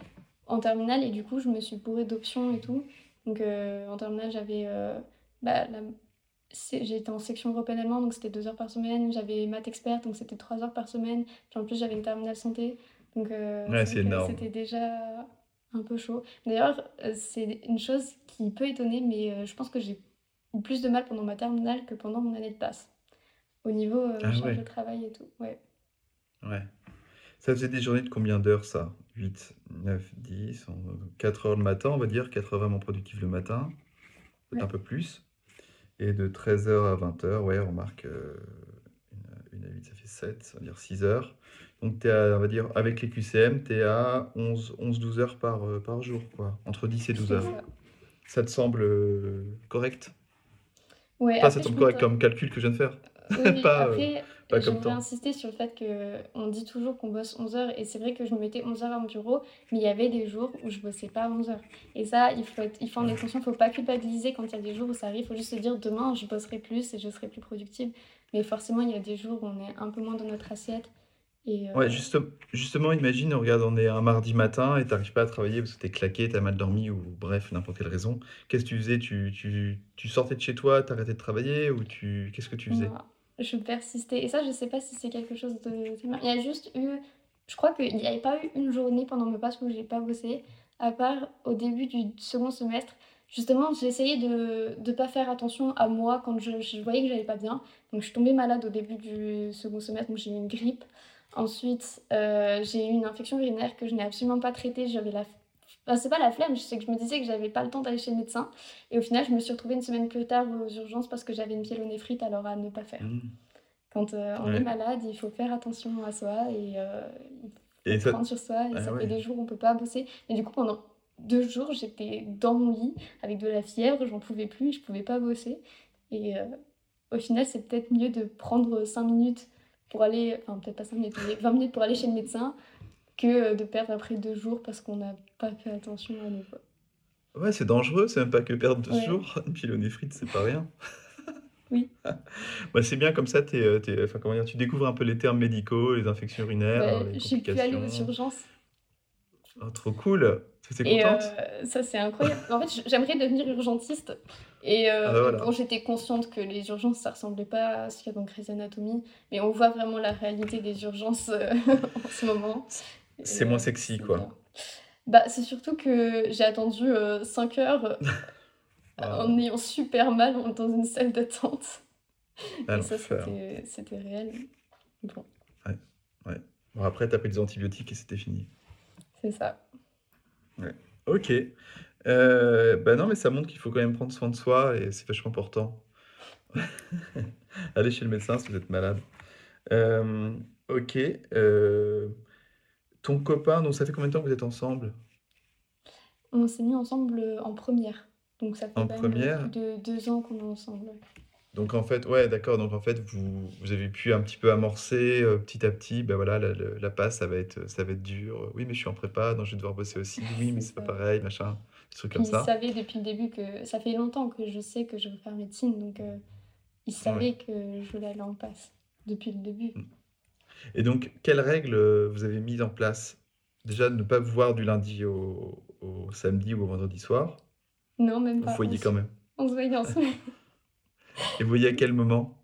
en terminale et du coup, je me suis bourrée d'options et tout. Donc, euh, en terminale, j'avais... euh, bah, la- J'étais en section européenne allemand, donc c'était deux heures par semaine. J'avais maths expert, donc c'était trois heures par semaine. Puis en plus, j'avais une terminale santé. Donc, euh, Ouais, c'était déjà un peu chaud. D'ailleurs, euh, c'est une chose qui peut étonner, mais euh, je pense que j'ai eu plus de mal pendant ma terminale que pendant mon année de passe. Au niveau Ah charge ouais. de travail et tout. Ouais. Ouais. Ça faisait des journées de combien d'heures ça? 8, 9, 10, 4 heures le matin, on va dire, 4 heures vraiment productives le matin, peut-être Ouais. un peu plus. Et de 13h à 20h, ouais, on marque euh, une, une à 8, ça fait 7, ça veut dire 6 heures. Donc à, on va dire, avec les QCM, tu es à 11, 11-12 heures par, euh, par jour, quoi. Entre 10 et 12 C'est heures. ça. Ça te semble euh, correct? Ouais, Enfin, ça après, te je semble correct comme calcul que je viens de faire? Oui, oui, Pas, euh, après, pas comme temps. insister sur le fait que on dit toujours qu'on bosse 11 heures, et c'est vrai que je me mettais 11 heures à mon bureau, mais il y avait des jours où je bossais pas 11 heures. Et ça, il faut être, il faut en être conscient, il faut pas culpabiliser quand il y a des jours où ça arrive, il faut juste se dire demain je bosserai plus et je serai plus productive. Mais forcément, il y a des jours où on est un peu moins dans notre assiette. Et Ouais, euh, juste, justement, imagine, regarde, on est un mardi matin et t'arrives pas à travailler parce que t'es claqué, t'as mal dormi ou bref, n'importe quelle raison. Qu'est-ce que tu faisais? Tu, tu, tu sortais de chez toi, t'arrêtais de travailler ou tu, qu'est-ce que tu faisais? Je persistais. Et ça, je sais pas si c'est quelque chose de... Il y a juste eu... Je crois qu'il n'y avait pas eu une journée pendant mes passes où j'ai pas bossé, à part au début du second semestre. Justement, essayé de ne pas faire attention à moi quand je, je voyais que j'allais pas bien. Donc, je suis tombée malade au début du second semestre, donc j'ai eu une grippe. Ensuite, euh, j'ai eu une infection urinaire que je n'ai absolument pas traitée. J'avais la... Enfin, c'est pas la flemme, c'est que je me disais que j'avais pas le temps d'aller chez le médecin. Et au final, je me suis retrouvée une semaine plus tard aux urgences parce que j'avais une pyélonéphrite, alors à ne pas faire. Hmm. Quand euh, on est malade, il faut faire attention à soi et euh, il faut prendre sur soi. Et ah ça ouais. fait des jours où on peut pas bosser. Et du coup, pendant deux jours, j'étais dans mon lit avec de la fièvre, j'en pouvais plus, je pouvais pas bosser. Et euh, au final, c'est peut-être mieux de prendre 5 minutes pour aller, enfin peut-être pas 5 minutes, mais 20 minutes pour aller chez le médecin que euh, de perdre après deux jours parce qu'on n'a pas fait attention à nous. quoi. ouais, c'est dangereux, c'est même pas que perdre deux Ouais. jours. Une pyélonéphrite, c'est pas rien. Oui. Bah, c'est bien comme ça, euh, t'es- enfin, comment dire, tu découvres un peu les termes médicaux, les infections urinaires, Bah, pu aller aux urgences Oh, trop cool. Tu Et contente? euh, ça, c'est incroyable. En fait, j'aimerais devenir urgentiste. Et Ah euh, bah voilà. bon, j'étais consciente que les urgences, ça ressemblait pas à ce qu'il y a dans Grey's Anatomy. Mais on voit vraiment la réalité des urgences euh, en ce moment. C'est moins euh, sexy, quoi. Bah, c'est surtout que j'ai attendu 5 heures Ah, en ayant super mal dans une salle d'attente. ah, Et ça, l'enfer. c'était réel. Bon, Bon, après, t'as pris des antibiotiques et c'était fini. c'est ça. Ok. Euh, bah non, mais ça montre qu'il faut quand même prendre soin de soi et c'est vachement important. Allez chez le médecin si vous êtes malade. Euh, ok. euh, ton copain, donc ça fait combien de temps que vous êtes ensemble? On s'est mis ensemble euh, en première. Donc ça fait En première? plus de deux ans qu'on est ensemble. Donc en fait, ouais, d'accord. Donc en fait, vous, vous avez pu un petit peu amorcer euh, petit à petit. Ben voilà, la, la- la passe, ça va être, ça va être dur. Oui, mais je suis en prépa, donc je vais devoir bosser aussi. Oui, mais C'est pas pareil, machin. Des trucs Puis comme il ça. savait depuis le début que ça fait longtemps que je sais que je veux faire médecine, donc euh, il savait que je voulais aller en passe depuis le début. Et donc, quelles règles euh, vous avez mises en place? Déjà, ne pas vous voir du lundi au, au samedi ou au vendredi soir. Non, même Vous pas. voyez on, quand se- même. on se voyait ensemble. Et vous voyez à quel moment?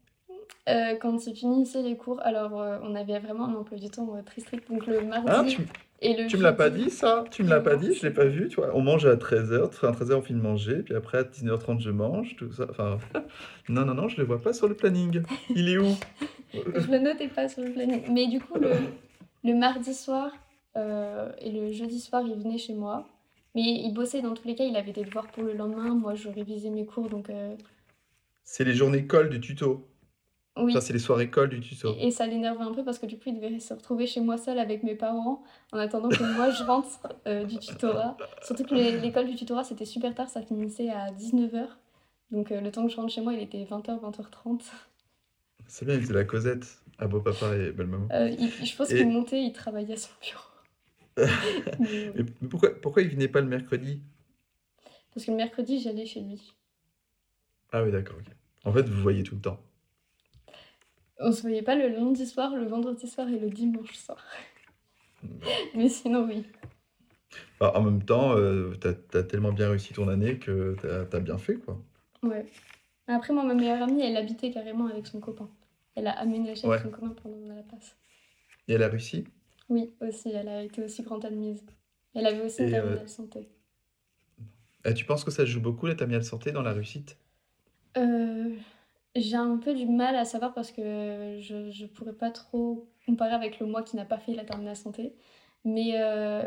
Euh, quand il finissait les cours, alors euh, on avait vraiment un emploi du temps euh, très strict, donc le Ah, mardi tu, m- et le tu me l'as pas dit ça? Tu me l'as pas dit? Je l'ai pas vu, tu vois. On mange à 13h, à 13h on finit de manger, puis après à 19h30 je mange, tout ça. Enfin, non, non, non, je le vois pas sur le planning. Il est où? Je le notais pas sur le planning. Mais du coup, le, le mardi soir euh, et le jeudi soir, il venait chez moi. Mais il bossait dans tous les cas, il avait des devoirs pour le lendemain. Moi, je révisais mes cours, donc euh, C'est les journées colle du tuto. oui. Ça, c'est les soirées colle du tuto. Et, et ça l'énervait un peu parce que du coup, il devait se retrouver chez moi seul avec mes parents en attendant que moi je rentre euh, du tutorat. Surtout que l'école du tutorat, c'était super tard, ça finissait à 19h. Donc euh, le temps que je rentre chez moi, il était 20h, 20h30. C'est bien, il faisait la causette à beau papa et belle maman. Euh, il- je pense Et- qu'il montait, il travaillait à son bureau. Mais, Mais mais pourquoi, pourquoi il venait pas le mercredi? parce que le mercredi, j'allais chez lui. Ah oui, d'accord. En fait, vous voyez tout le temps. On se voyait pas le lundi soir, le vendredi soir et le dimanche soir. Mais sinon, oui. Bah, en même temps, euh, t'as, t'as tellement bien réussi ton année que t'as, t'as bien fait, quoi. Ouais. Après, moi, ma meilleure amie, elle habitait carrément avec son copain. Elle a aménagé Ouais. avec son copain pendant la passe. Et elle a réussi? Oui, aussi, elle a été aussi grande admise. Elle avait aussi une euh, terminale santé. Et tu penses que ça joue beaucoup, la terminale santé, dans la réussite? Euh, j'ai un peu du mal à savoir parce que je, je pourrais pas trop comparer avec le moi qui n'a pas fait la terminale santé. Mais euh,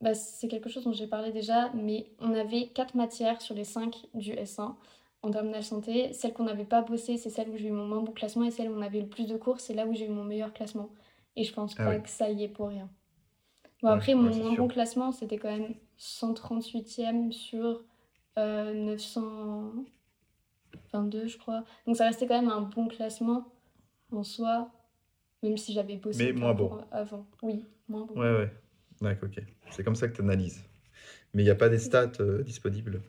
bah, c'est quelque chose dont j'ai parlé déjà. Mais on avait quatre matières sur les cinq du S1 en terminale santé. Celle qu'on n'avait pas bossé, c'est celle où j'ai eu mon moins bon classement. Et celle où on avait le plus de cours, c'est là où j'ai eu mon meilleur classement. Et je pense Ah pas que ça y est pour rien. Bon, Ouais, après, mon moins sûr. bon classement, c'était quand même 138e sur euh, 922, je crois. Donc ça restait quand même un bon classement en soi, même si j'avais bossé Mais moins bon. avant. Oui, moins bon. Ouais, ouais. D'accord, ok. C'est comme ça que tu analyses. Mais il n'y a pas des stats euh, disponibles.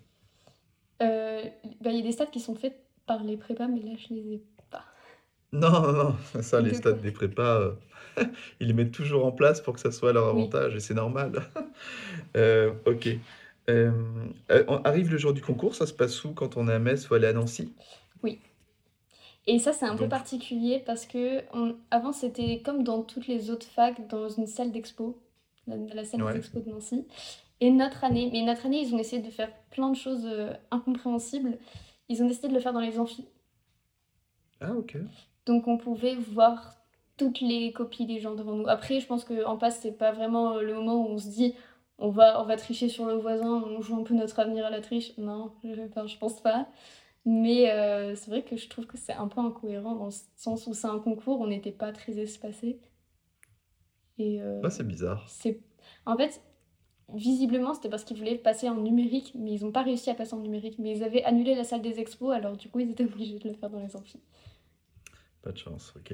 Euh, bah, il y a des stats qui sont faites par les prépas, mais là, je les ai pas. Non, non, non. Ça, les stats des prépas, euh, ils les mettent toujours en place pour que ça soit à leur Oui. avantage, et c'est normal. Euh, ok. Euh, on- arrive le jour du concours, ça se passe où quand on est à Metz, faut aller à Nancy? Oui. Et ça, c'est un peu particulier parce que on- avant, c'était comme dans toutes les autres facs, dans une salle d'expo, la, la salle des ouais. expos de Nancy. Et notre année, mais notre année, ils ont essayé de faire plein de choses euh, incompréhensibles. Ils ont décidé de le faire dans les amphis. Ah, ok. Donc on pouvait voir toutes les copies des gens devant nous. Après, je pense qu'en passe, c'est pas vraiment euh, le moment où on se dit on va, on va tricher sur le voisin, on joue un peu notre avenir à la triche. Non, je, enfin, je pense pas. Mais euh, c'est vrai que je trouve que c'est un peu incohérent dans le sens où c'est un concours, on n'était pas très espacé. Et euh, Ah, c'est bizarre. c'est... En fait, visiblement, c'était parce qu'ils voulaient passer en numérique, mais ils n'ont pas réussi à passer en numérique. Mais ils avaient annulé la salle des expos, alors du coup, ils étaient obligés de le faire dans les amphis. Pas de chance, ok.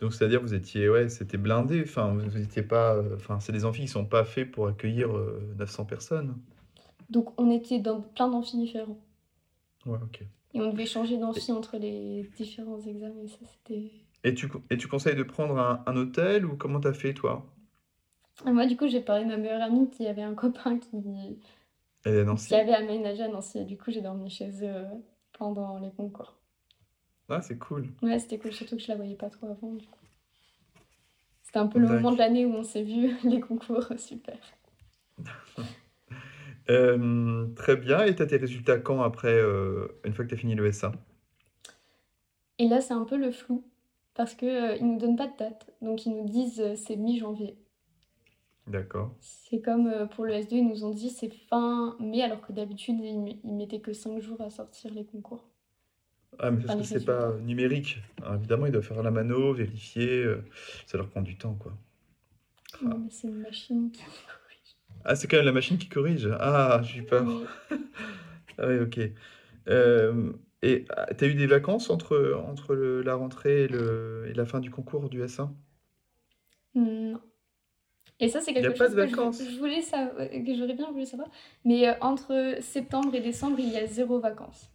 Donc, c'est-à-dire, vous étiez, ouais, c'était blindé. Enfin, vous vous étiez pas. Enfin, c'est des amphis qui sont pas faits pour accueillir euh, 900 personnes. Donc on était dans plein d'amphis différents. Ouais, ok. Et on devait changer Et, d'amphi entre les différents examens. Et ça, c'était... et tu, co- et tu conseilles de prendre un, un hôtel ou comment t'as fait, toi? Moi, du coup, j'ai parlé de ma meilleure amie qui avait un copain qui, qui avait aménagé à Nancy. Et du coup, j'ai dormi chez eux euh, pendant les concours. Ah, c'est cool. Ouais, c'était cool, surtout que je la voyais pas trop avant, du coup. C'était un peu le moment de l'année où on s'est vu, les concours, super. Euh, très bien. Et tu as tes résultats quand après, euh, une fois que tu as fini le SA Et là, c'est un peu le flou, parce qu'ils ne nous donnent pas de date. Donc, ils nous disent c'est mi-janvier. D'accord. C'est comme euh, pour le S2, ils nous ont dit c'est fin mai, alors que d'habitude, ils, mettaient que 5 jours à sortir les concours. Ah, mais parce que c'est pas numérique. évidemment, ils doivent faire la mano, vérifier. Euh, ça leur prend du temps, quoi. Non, mais c'est une machine qui corrige. Ah, c'est quand même la machine qui corrige. Ah, j'ai peur. ah oui, ok. Euh, et ah, tu as eu des vacances entre, entre la rentrée et, le, et la fin du concours du S1 Non. Et ça, c'est quelque chose que je, voulais savoir, que j'aurais bien voulu savoir. Mais euh, entre septembre et décembre, il y a zéro vacances.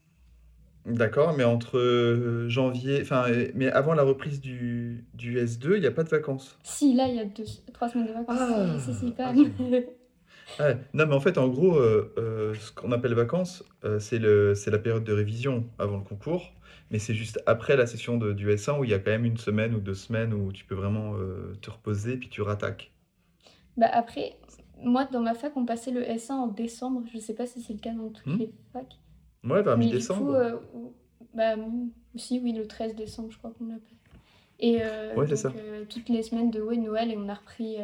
D'accord, mais entre euh, janvier, enfin, euh, mais avant la reprise du, du S2, il n'y a pas de vacances. Si, là, il y a deux, trois semaines de vacances. Ah, si, si, pas. non, mais en fait, en gros, ce qu'on appelle vacances, c'est le, c'est la période de révision avant le concours. Mais c'est juste après la session de, du S1 où il y a quand même une semaine ou deux semaines où tu peux vraiment te reposer, puis tu rattaques. Bah après, moi, dans ma fac, on passait le S1 en décembre. Je sais pas si c'est le cas dans toutes hmm. les facs. Ouais, vers mi-décembre. Euh, bah, aussi, oui, le 13 décembre, je crois qu'on l'appelle. Et euh, donc, euh, toutes les semaines de ouais, Noël, et on a repris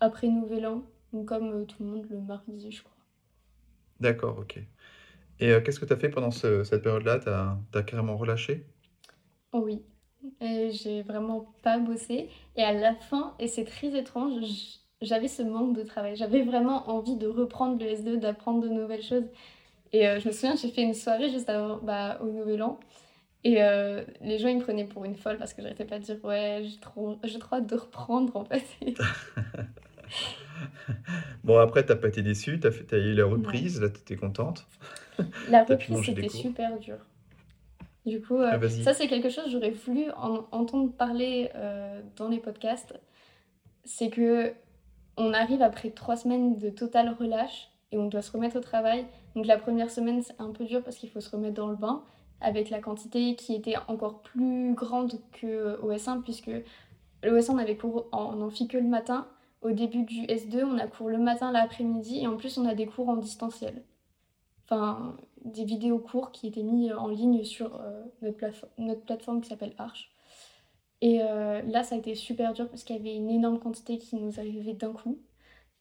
après Nouvel An, donc comme tout le monde le mardi, je crois. D'accord, ok. Et qu'est-ce que tu as fait pendant cette période-là? Tu as, carrément relâché? Oh oui, et j'ai vraiment pas bossé. Et à la fin, et c'est très étrange, j'avais ce manque de travail. J'avais vraiment envie de reprendre le S2, d'apprendre de nouvelles choses. Et euh, je me souviens, j'ai fait une soirée juste avant, bah, au Nouvel An. Et euh, les gens, ils me prenaient pour une folle parce que j'arrêtais pas de dire Ouais, j'ai trop, trop hâte de reprendre en fait. bon, après, t'as pas été déçu, t'as, as eu la reprise, là, t'étais contente. La reprise, c'était super dur. Du coup, euh, ah, ça c'est quelque chose que j'aurais voulu entendre parler euh, dans les podcasts. C'est que on arrive après trois semaines de total relâche et on doit se remettre au travail. Donc la première semaine c'est un peu dur parce qu'il faut se remettre dans le bain avec la quantité qui était encore plus grande que au S1 puisque le S1 on avait cours en amphi que le matin. Au début du S2 on a cours le matin, l'après-midi et en plus on a des cours en distanciel. Enfin, des vidéos courts qui étaient mis en ligne sur euh, notre, notre, plateforme qui s'appelle Arch. Et euh, là, ça a été super dur parce qu'il y avait une énorme quantité qui nous arrivait d'un coup.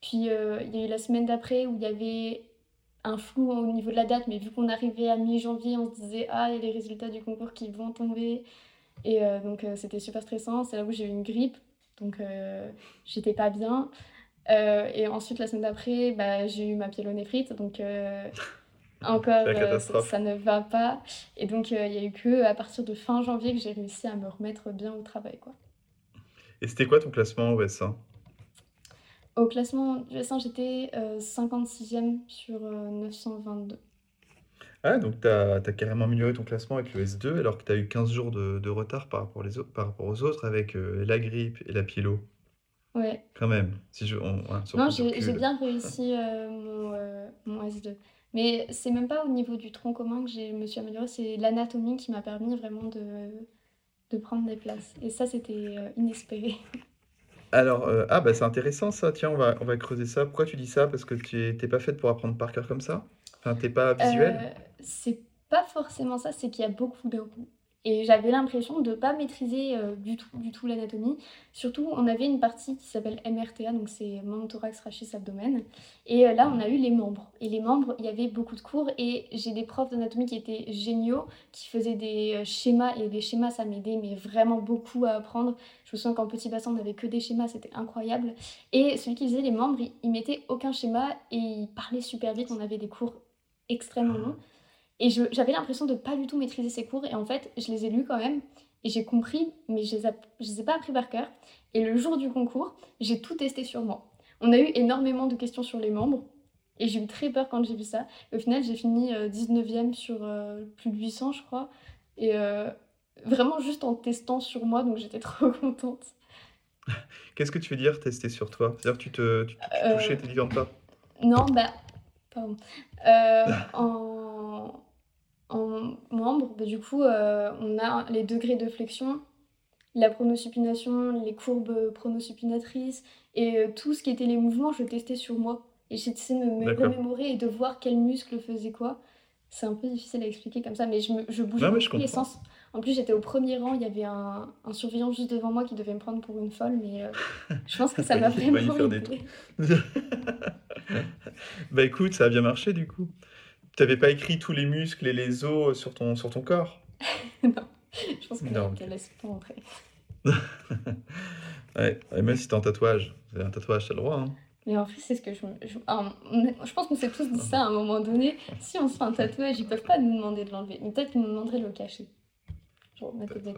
Puis euh, il y a eu la semaine d'après où il y avait un flou au niveau de la date, mais vu qu'on arrivait à mi-janvier, on se disait Ah, il y a les résultats du concours qui vont tomber. Et donc c'était super stressant. C'est là où j'ai eu une grippe, donc j'étais pas bien. et ensuite, la semaine d'après, bah, j'ai eu ma pyélonéphrite, donc encore euh, ça, ne va pas. Et donc euh, il n'y a eu que à partir de fin janvier que j'ai réussi à me remettre bien au travail. Quoi. Et c'était quoi ton classement au S1 Au classement du S1, j'étais 56e euh, sur 922. Ah, donc tu as, carrément amélioré ton classement avec le S2 alors que tu as eu 15 jours de, de retard par rapport, les autres, par rapport aux autres avec la grippe et la pylo. Ouais. Quand même. Si je, non, j'ai bien réussi mon, mon S2. Mais c'est même pas au niveau du tronc commun que je me suis améliorée, c'est l'anatomie qui m'a permis vraiment de, de prendre des places. Et ça, c'était euh, inespéré. Alors, euh, ah bah c'est intéressant ça, tiens, on va, on va creuser ça. Pourquoi tu dis ça? Parce que tu n'es pas faite pour apprendre par cœur comme ça? Enfin, t'es pas visuel euh, C'est pas forcément ça, c'est qu'il y a beaucoup d'un coup. Et j'avais l'impression de ne pas maîtriser euh, du tout, du tout l'anatomie. Surtout, on avait une partie qui s'appelle MRTA, donc c'est membre thorax, rachis, abdomen. Et euh, là, on a eu les membres. Et les membres, il y avait beaucoup de cours. Et j'ai des profs d'anatomie qui étaient géniaux, qui faisaient des euh, schémas. Et les schémas, ça m'aidait, mais vraiment beaucoup à apprendre. Je me souviens qu'en petit bassin, on n'avait que des schémas, c'était incroyable. Et celui qui faisait les membres, il, il mettait aucun schéma et il parlait super vite. On avait des cours extrêmement longs. Et j'avais l'impression de pas du tout maîtriser ces cours. Et en fait, je les ai lus quand même. Et j'ai compris, mais je les, les ai pas appris par cœur. Et le jour du concours, j'ai tout testé sur moi. On a eu énormément de questions sur les membres. Et j'ai eu très peur quand j'ai vu ça. au final, j'ai fini 19e euh, sur euh, plus de 800, je crois. Et euh, vraiment juste en testant sur moi, donc j'étais trop contente. Qu'est-ce que tu veux dire tester sur toi? C'est-à-dire que tu te tu tu Euh, touchais tes différentes parts? non, bah, pardon. Euh, en, en membre, bah, du coup, euh, on a les degrés de flexion, la pronosupination, les courbes pronosupinatrices et euh, tout ce qui était les mouvements, je testais sur moi. Et j'essayais de me, remémorer et de voir quel muscle faisait quoi. C'est un peu difficile à expliquer comme ça, mais je, me, je bougeais Non, je tous les sens. En plus, j'étais au premier rang, il y avait un, un surveillant juste devant moi qui devait me prendre pour une folle, mais euh, je pense que ça m'a Il va y vraiment faire des aidé. Bah écoute, ça a bien marché du coup. Tu avais pas écrit tous les muscles et les os sur ton, sur ton corps? Non, je pense Non, qu'elle ok. laisse pas entrer. Ouais, et même si t'es en tatouage, c'est un tatouage, t'as le droit, hein. Mais en fait, c'est ce que je, ah, on- je pense qu'on s'est tous dit ça à un moment donné. Si on se fait un tatouage, ils peuvent pas nous demander de l'enlever. Mais peut-être qu'ils nous demanderaient de le cacher. Genre, mettre des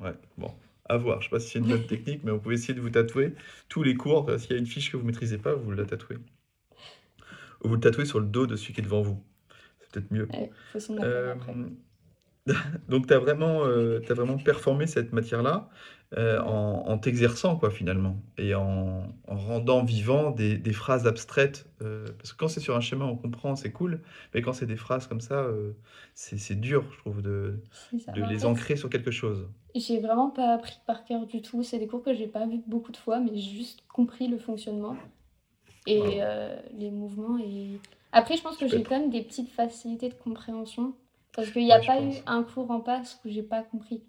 ouais, bon, à voir. Je sais pas si c'est une bonne technique, mais vous pouvez essayer de vous tatouer tous les cours. S'il y a une fiche que vous maîtrisez pas, vous la tatouez. Ou vous le tatouez sur le dos de celui qui est devant vous. C'est peut-être mieux. Ouais, faut Euh, donc, tu as vraiment, euh, vraiment performé cette matière-là euh, en, en t'exerçant, quoi, finalement, et en, en rendant vivant des, des phrases abstraites. euh, parce que quand c'est sur un schéma, on comprend, c'est cool, mais quand c'est des phrases comme ça, c'est dur, je trouve, de, les ancrer sur quelque chose. J'ai vraiment pas appris par cœur du tout. C'est des cours que j'ai pas vus beaucoup de fois, mais j'ai juste compris le fonctionnement et Wow. euh, les mouvements. Et après, je pense que j'ai quand même des petites facilités de compréhension parce qu'il n'y a Ouais, pas eu un cours en passe où j'ai pas compris.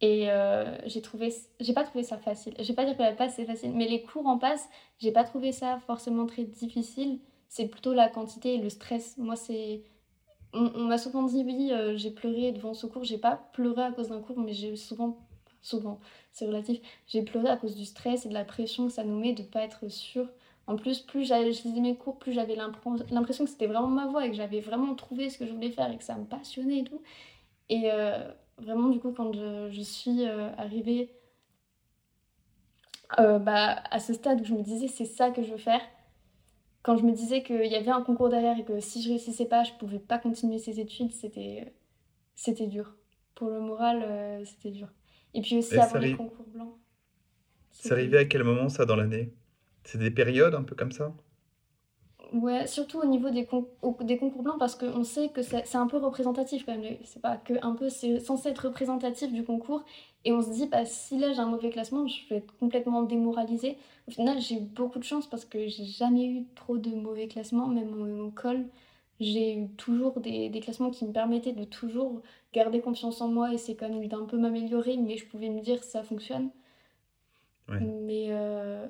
Et euh, j'ai trouvé, j'ai pas trouvé ça facile. Je vais pas dire que la passe c'est facile, mais les cours en passe, j'ai pas trouvé ça forcément très difficile. C'est plutôt la quantité et le stress. Moi, c'est on, on m'a souvent dit oui, euh, j'ai pleuré devant ce cours. J'ai pas pleuré à cause d'un cours, mais j'ai souvent, souvent, c'est relatif, j'ai pleuré à cause du stress et de la pression que ça nous met de pas être sûr. En plus, plus je lisais mes cours, plus j'avais l'impr- l'impression que c'était vraiment ma voix et que j'avais vraiment trouvé ce que je voulais faire et que ça me passionnait et tout. Et euh, vraiment, du coup, quand je, suis euh, arrivée euh, bah, à ce stade où je me disais c'est ça que je veux faire, quand je me disais qu'il y avait un concours derrière et que si je réussissais pas, je pouvais pas continuer ces études, c'était dur. Pour le moral, c'était dur. Et puis aussi Et avant les concours blancs, c'est arrivé à quel moment ça dans l'année? C'est des périodes un peu comme ça? Ouais, surtout au niveau des, con- au- des concours blancs, parce qu'on sait que c'est un peu représentatif quand même. C'est pas que un peu, c'est censé être représentatif du concours. Et on se dit, bah, si là j'ai un mauvais classement, je vais être complètement démoralisée. Au final, j'ai eu beaucoup de chance parce que j'ai jamais eu trop de mauvais classements, même au, au col. J'ai eu toujours des, des classements qui me permettaient de toujours garder confiance en moi et c'est quand même d'un peu m'améliorer, mais je pouvais me dire ça fonctionne. Ouais. Mais euh,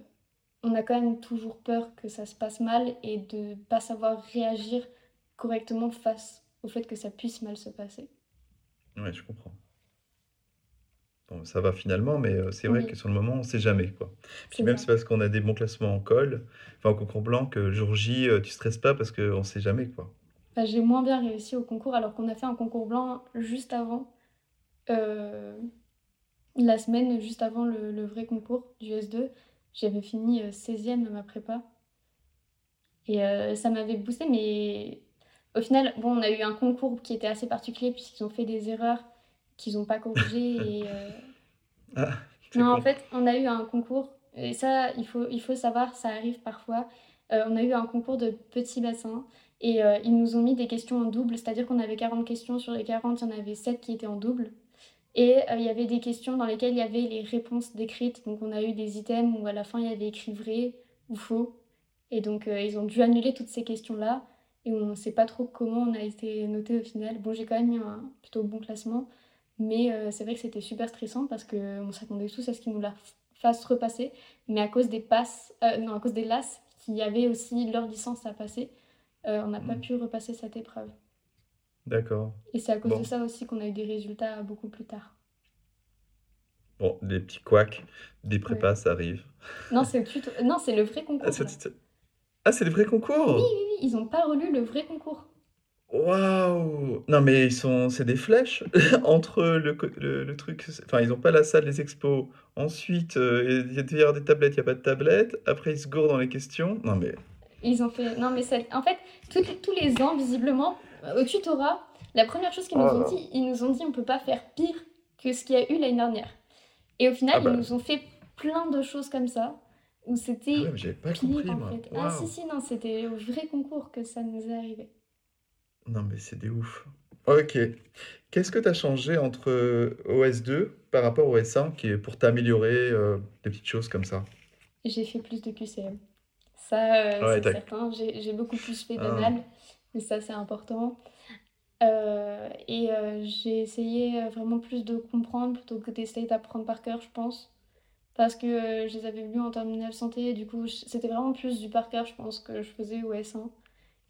on a quand même toujours peur que ça se passe mal et de pas savoir réagir correctement face au fait que ça puisse mal se passer. Ouais, je comprends. Bon, ça va finalement, mais euh, c'est vrai que sur le moment, on sait jamais, quoi. Puis même, c'est parce qu'on a des bons classements en col, enfin, au concours blanc, que jour J, euh, tu stresses pas parce qu'on sait jamais, quoi. Enfin, j'ai moins bien réussi au concours alors qu'on a fait un concours blanc juste avant, euh, la semaine juste avant le, le vrai concours du S2. J'avais fini euh, 16e à ma prépa et euh, ça m'avait boosté, mais au final, bon, on a eu un concours qui était assez particulier puisqu'ils ont fait des erreurs qu'ils n'ont pas corrigées et euh, Ah, Non, en fait, on a eu un concours, et ça, il faut, il faut savoir, ça arrive parfois. Euh, on a eu un concours de petits bassins, et euh, ils nous ont mis des questions en double, c'est-à-dire qu'on avait 40 questions, sur les 40, il y en avait 7 qui étaient en double. Et euh, il y avait des questions dans lesquelles il y avait les réponses décrites, donc on a eu des items où à la fin il y avait écrit vrai ou faux. Et donc euh, ils ont dû annuler toutes ces questions-là, et on ne sait pas trop comment on a été noté au final. Bon, j'ai quand même eu un plutôt bon classement. Mais c'est vrai que c'était super stressant parce qu'on s'attendait tous à ce qu'ils nous la fassent repasser. Mais à cause des passes, non, à cause des LAS qui avaient aussi leur licence à passer, euh, on n'a pas Hmm, pu repasser cette épreuve. D'accord. Et c'est à cause de ça aussi qu'on a eu des résultats beaucoup plus tard. bon, les petits couacs des Ouais. prépas, ça arrive. Non, c'est non, c'est le vrai Ah, concours ah, c'est le vrai concours? oui, oui, ils n'ont pas relu le vrai concours. Waouh! Non, mais ils sont, c'est des flèches entre le, le, le truc. Enfin, ils ont pas la salle des expos. Ensuite, euh, il y a des tablettes, il n'y a pas de tablettes. Après, ils se gourent dans les questions. Non, mais. Ils ont fait. Non, mais ça- en fait, tous les ans, visiblement, euh, au tutorat, la première chose qu'ils nous Oh ont là. dit, ils nous ont dit on peut pas faire pire que ce qu'il y a eu l'année dernière. Et au final, Ah ils bah, nous ont fait plein de choses comme ça, où ah c'était ouais, mais j'avais pas pire compris, en fait. Ah si, si, non, c'était au vrai concours que ça nous est arrivé. Non, mais c'est des ouf. Ok. Qu'est-ce que tu as changé entre euh, OS2 par rapport au S1 qui est pour t'améliorer euh, des petites choses comme ça? J'ai fait plus de QCM. Ça, euh, Ouais, c'est certain. J'ai beaucoup plus fait Ah, d'anal, mais ça, c'est important. Euh, et euh, j'ai essayé vraiment plus de comprendre plutôt que d'essayer d'apprendre par cœur, je pense. Parce que je les avais lus en terminale santé, et du coup, c'était vraiment plus du par cœur, je pense, que je faisais au S1.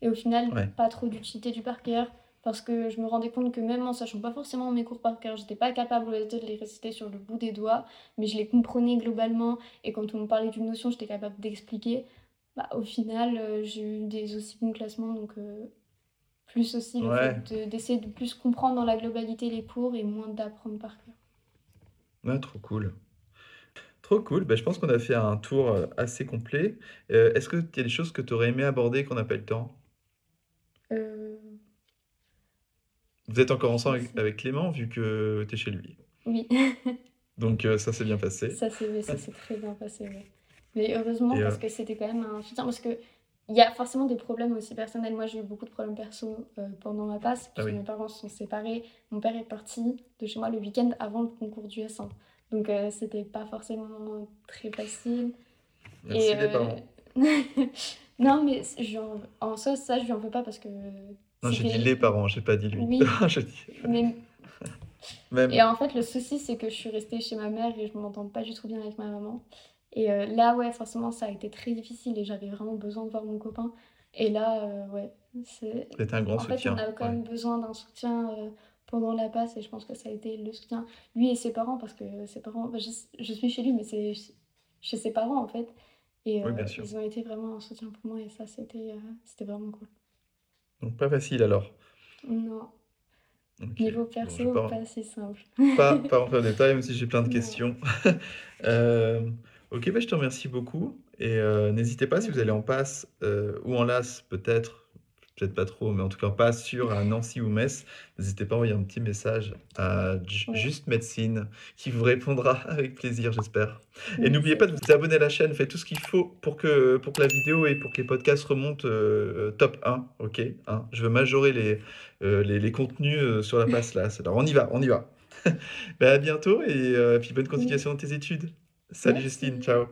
Et au final, ouais. pas trop d'utilité du par cœur, parce que je me rendais compte que même en sachant pas forcément mes cours par cœur, j'étais pas capable au S2 de les réciter sur le bout des doigts, mais je les comprenais globalement, et quand on me parlait d'une notion, j'étais capable d'expliquer. Bah, au final, euh, j'ai eu des aussi bons classements, donc euh, plus aussi le fait Ouais. de- d'essayer de plus comprendre dans la globalité les cours et moins d'apprendre par cœur. Ouais, trop cool. Trop cool. Ben, je pense qu'on a fait un tour euh, assez complet. Euh, est-ce qu'il y a des choses que tu aurais aimé aborder qu'on n'a pas eu le temps? Euh, Vous êtes encore ensemble avec, avec Clément vu que tu es chez lui. Oui, Donc euh, ça s'est bien passé. ça s'est très bien passé, ouais. Mais heureusement, Et euh, parce que c'était quand même un soutien, parce que il y a forcément des problèmes aussi personnels. Moi, j'ai eu beaucoup de problèmes perso euh, pendant ma passe, ah puisque oui, mes parents se sont séparés. Mon père est parti de chez moi le week-end avant le concours du S1. Donc, euh, c'était pas forcément très facile. merci Et les parents. euh, non, mais en soi, ça, je lui en veux pas parce que Non, j'ai dit les parents, j'ai pas dit lui. Oui, mais. Et en fait, le souci, c'est que je suis restée chez ma mère et je m'entends pas du tout bien avec ma maman. Et euh, là, ouais, forcément, ça a été très difficile et j'avais vraiment besoin de voir mon copain. Et là, euh, ouais, c'est. C'était un grand En fait, on soutien. a quand Ouais. même besoin d'un soutien euh, pendant la passe et je pense que ça a été le soutien, lui et ses parents, parce que ses parents, bah, je, je suis chez lui, mais c'est chez ses parents en fait. Et Oui, bien sûr. ils ont été vraiment un soutien pour moi et ça, c'était c'était vraiment cool. Donc pas facile alors. Non, niveau Bon, perso, pas, pas si simple. pas, pas en détail, même si j'ai plein de Non, questions. Euh, ok, bah, je te remercie beaucoup. Et euh, n'hésitez pas, si vous allez en passe euh, ou en LAS, peut-être, peut-être pas trop, mais en tout cas en passe sur à Nancy ou Metz, n'hésitez pas à envoyer un petit message à Ju- ouais, Juste Médecine qui vous répondra avec plaisir, j'espère. Et n'oubliez pas de vous abonner à la chaîne, faites tout ce qu'il faut pour que, pour que la vidéo et pour que les podcasts remontent euh, top 1, ok? hein. Je veux majorer les, euh, les, les contenus euh, sur la passe là. Alors on y va, on y va. Ben, à bientôt et euh, puis bonne continuation de tes études. Salut Justine, ciao.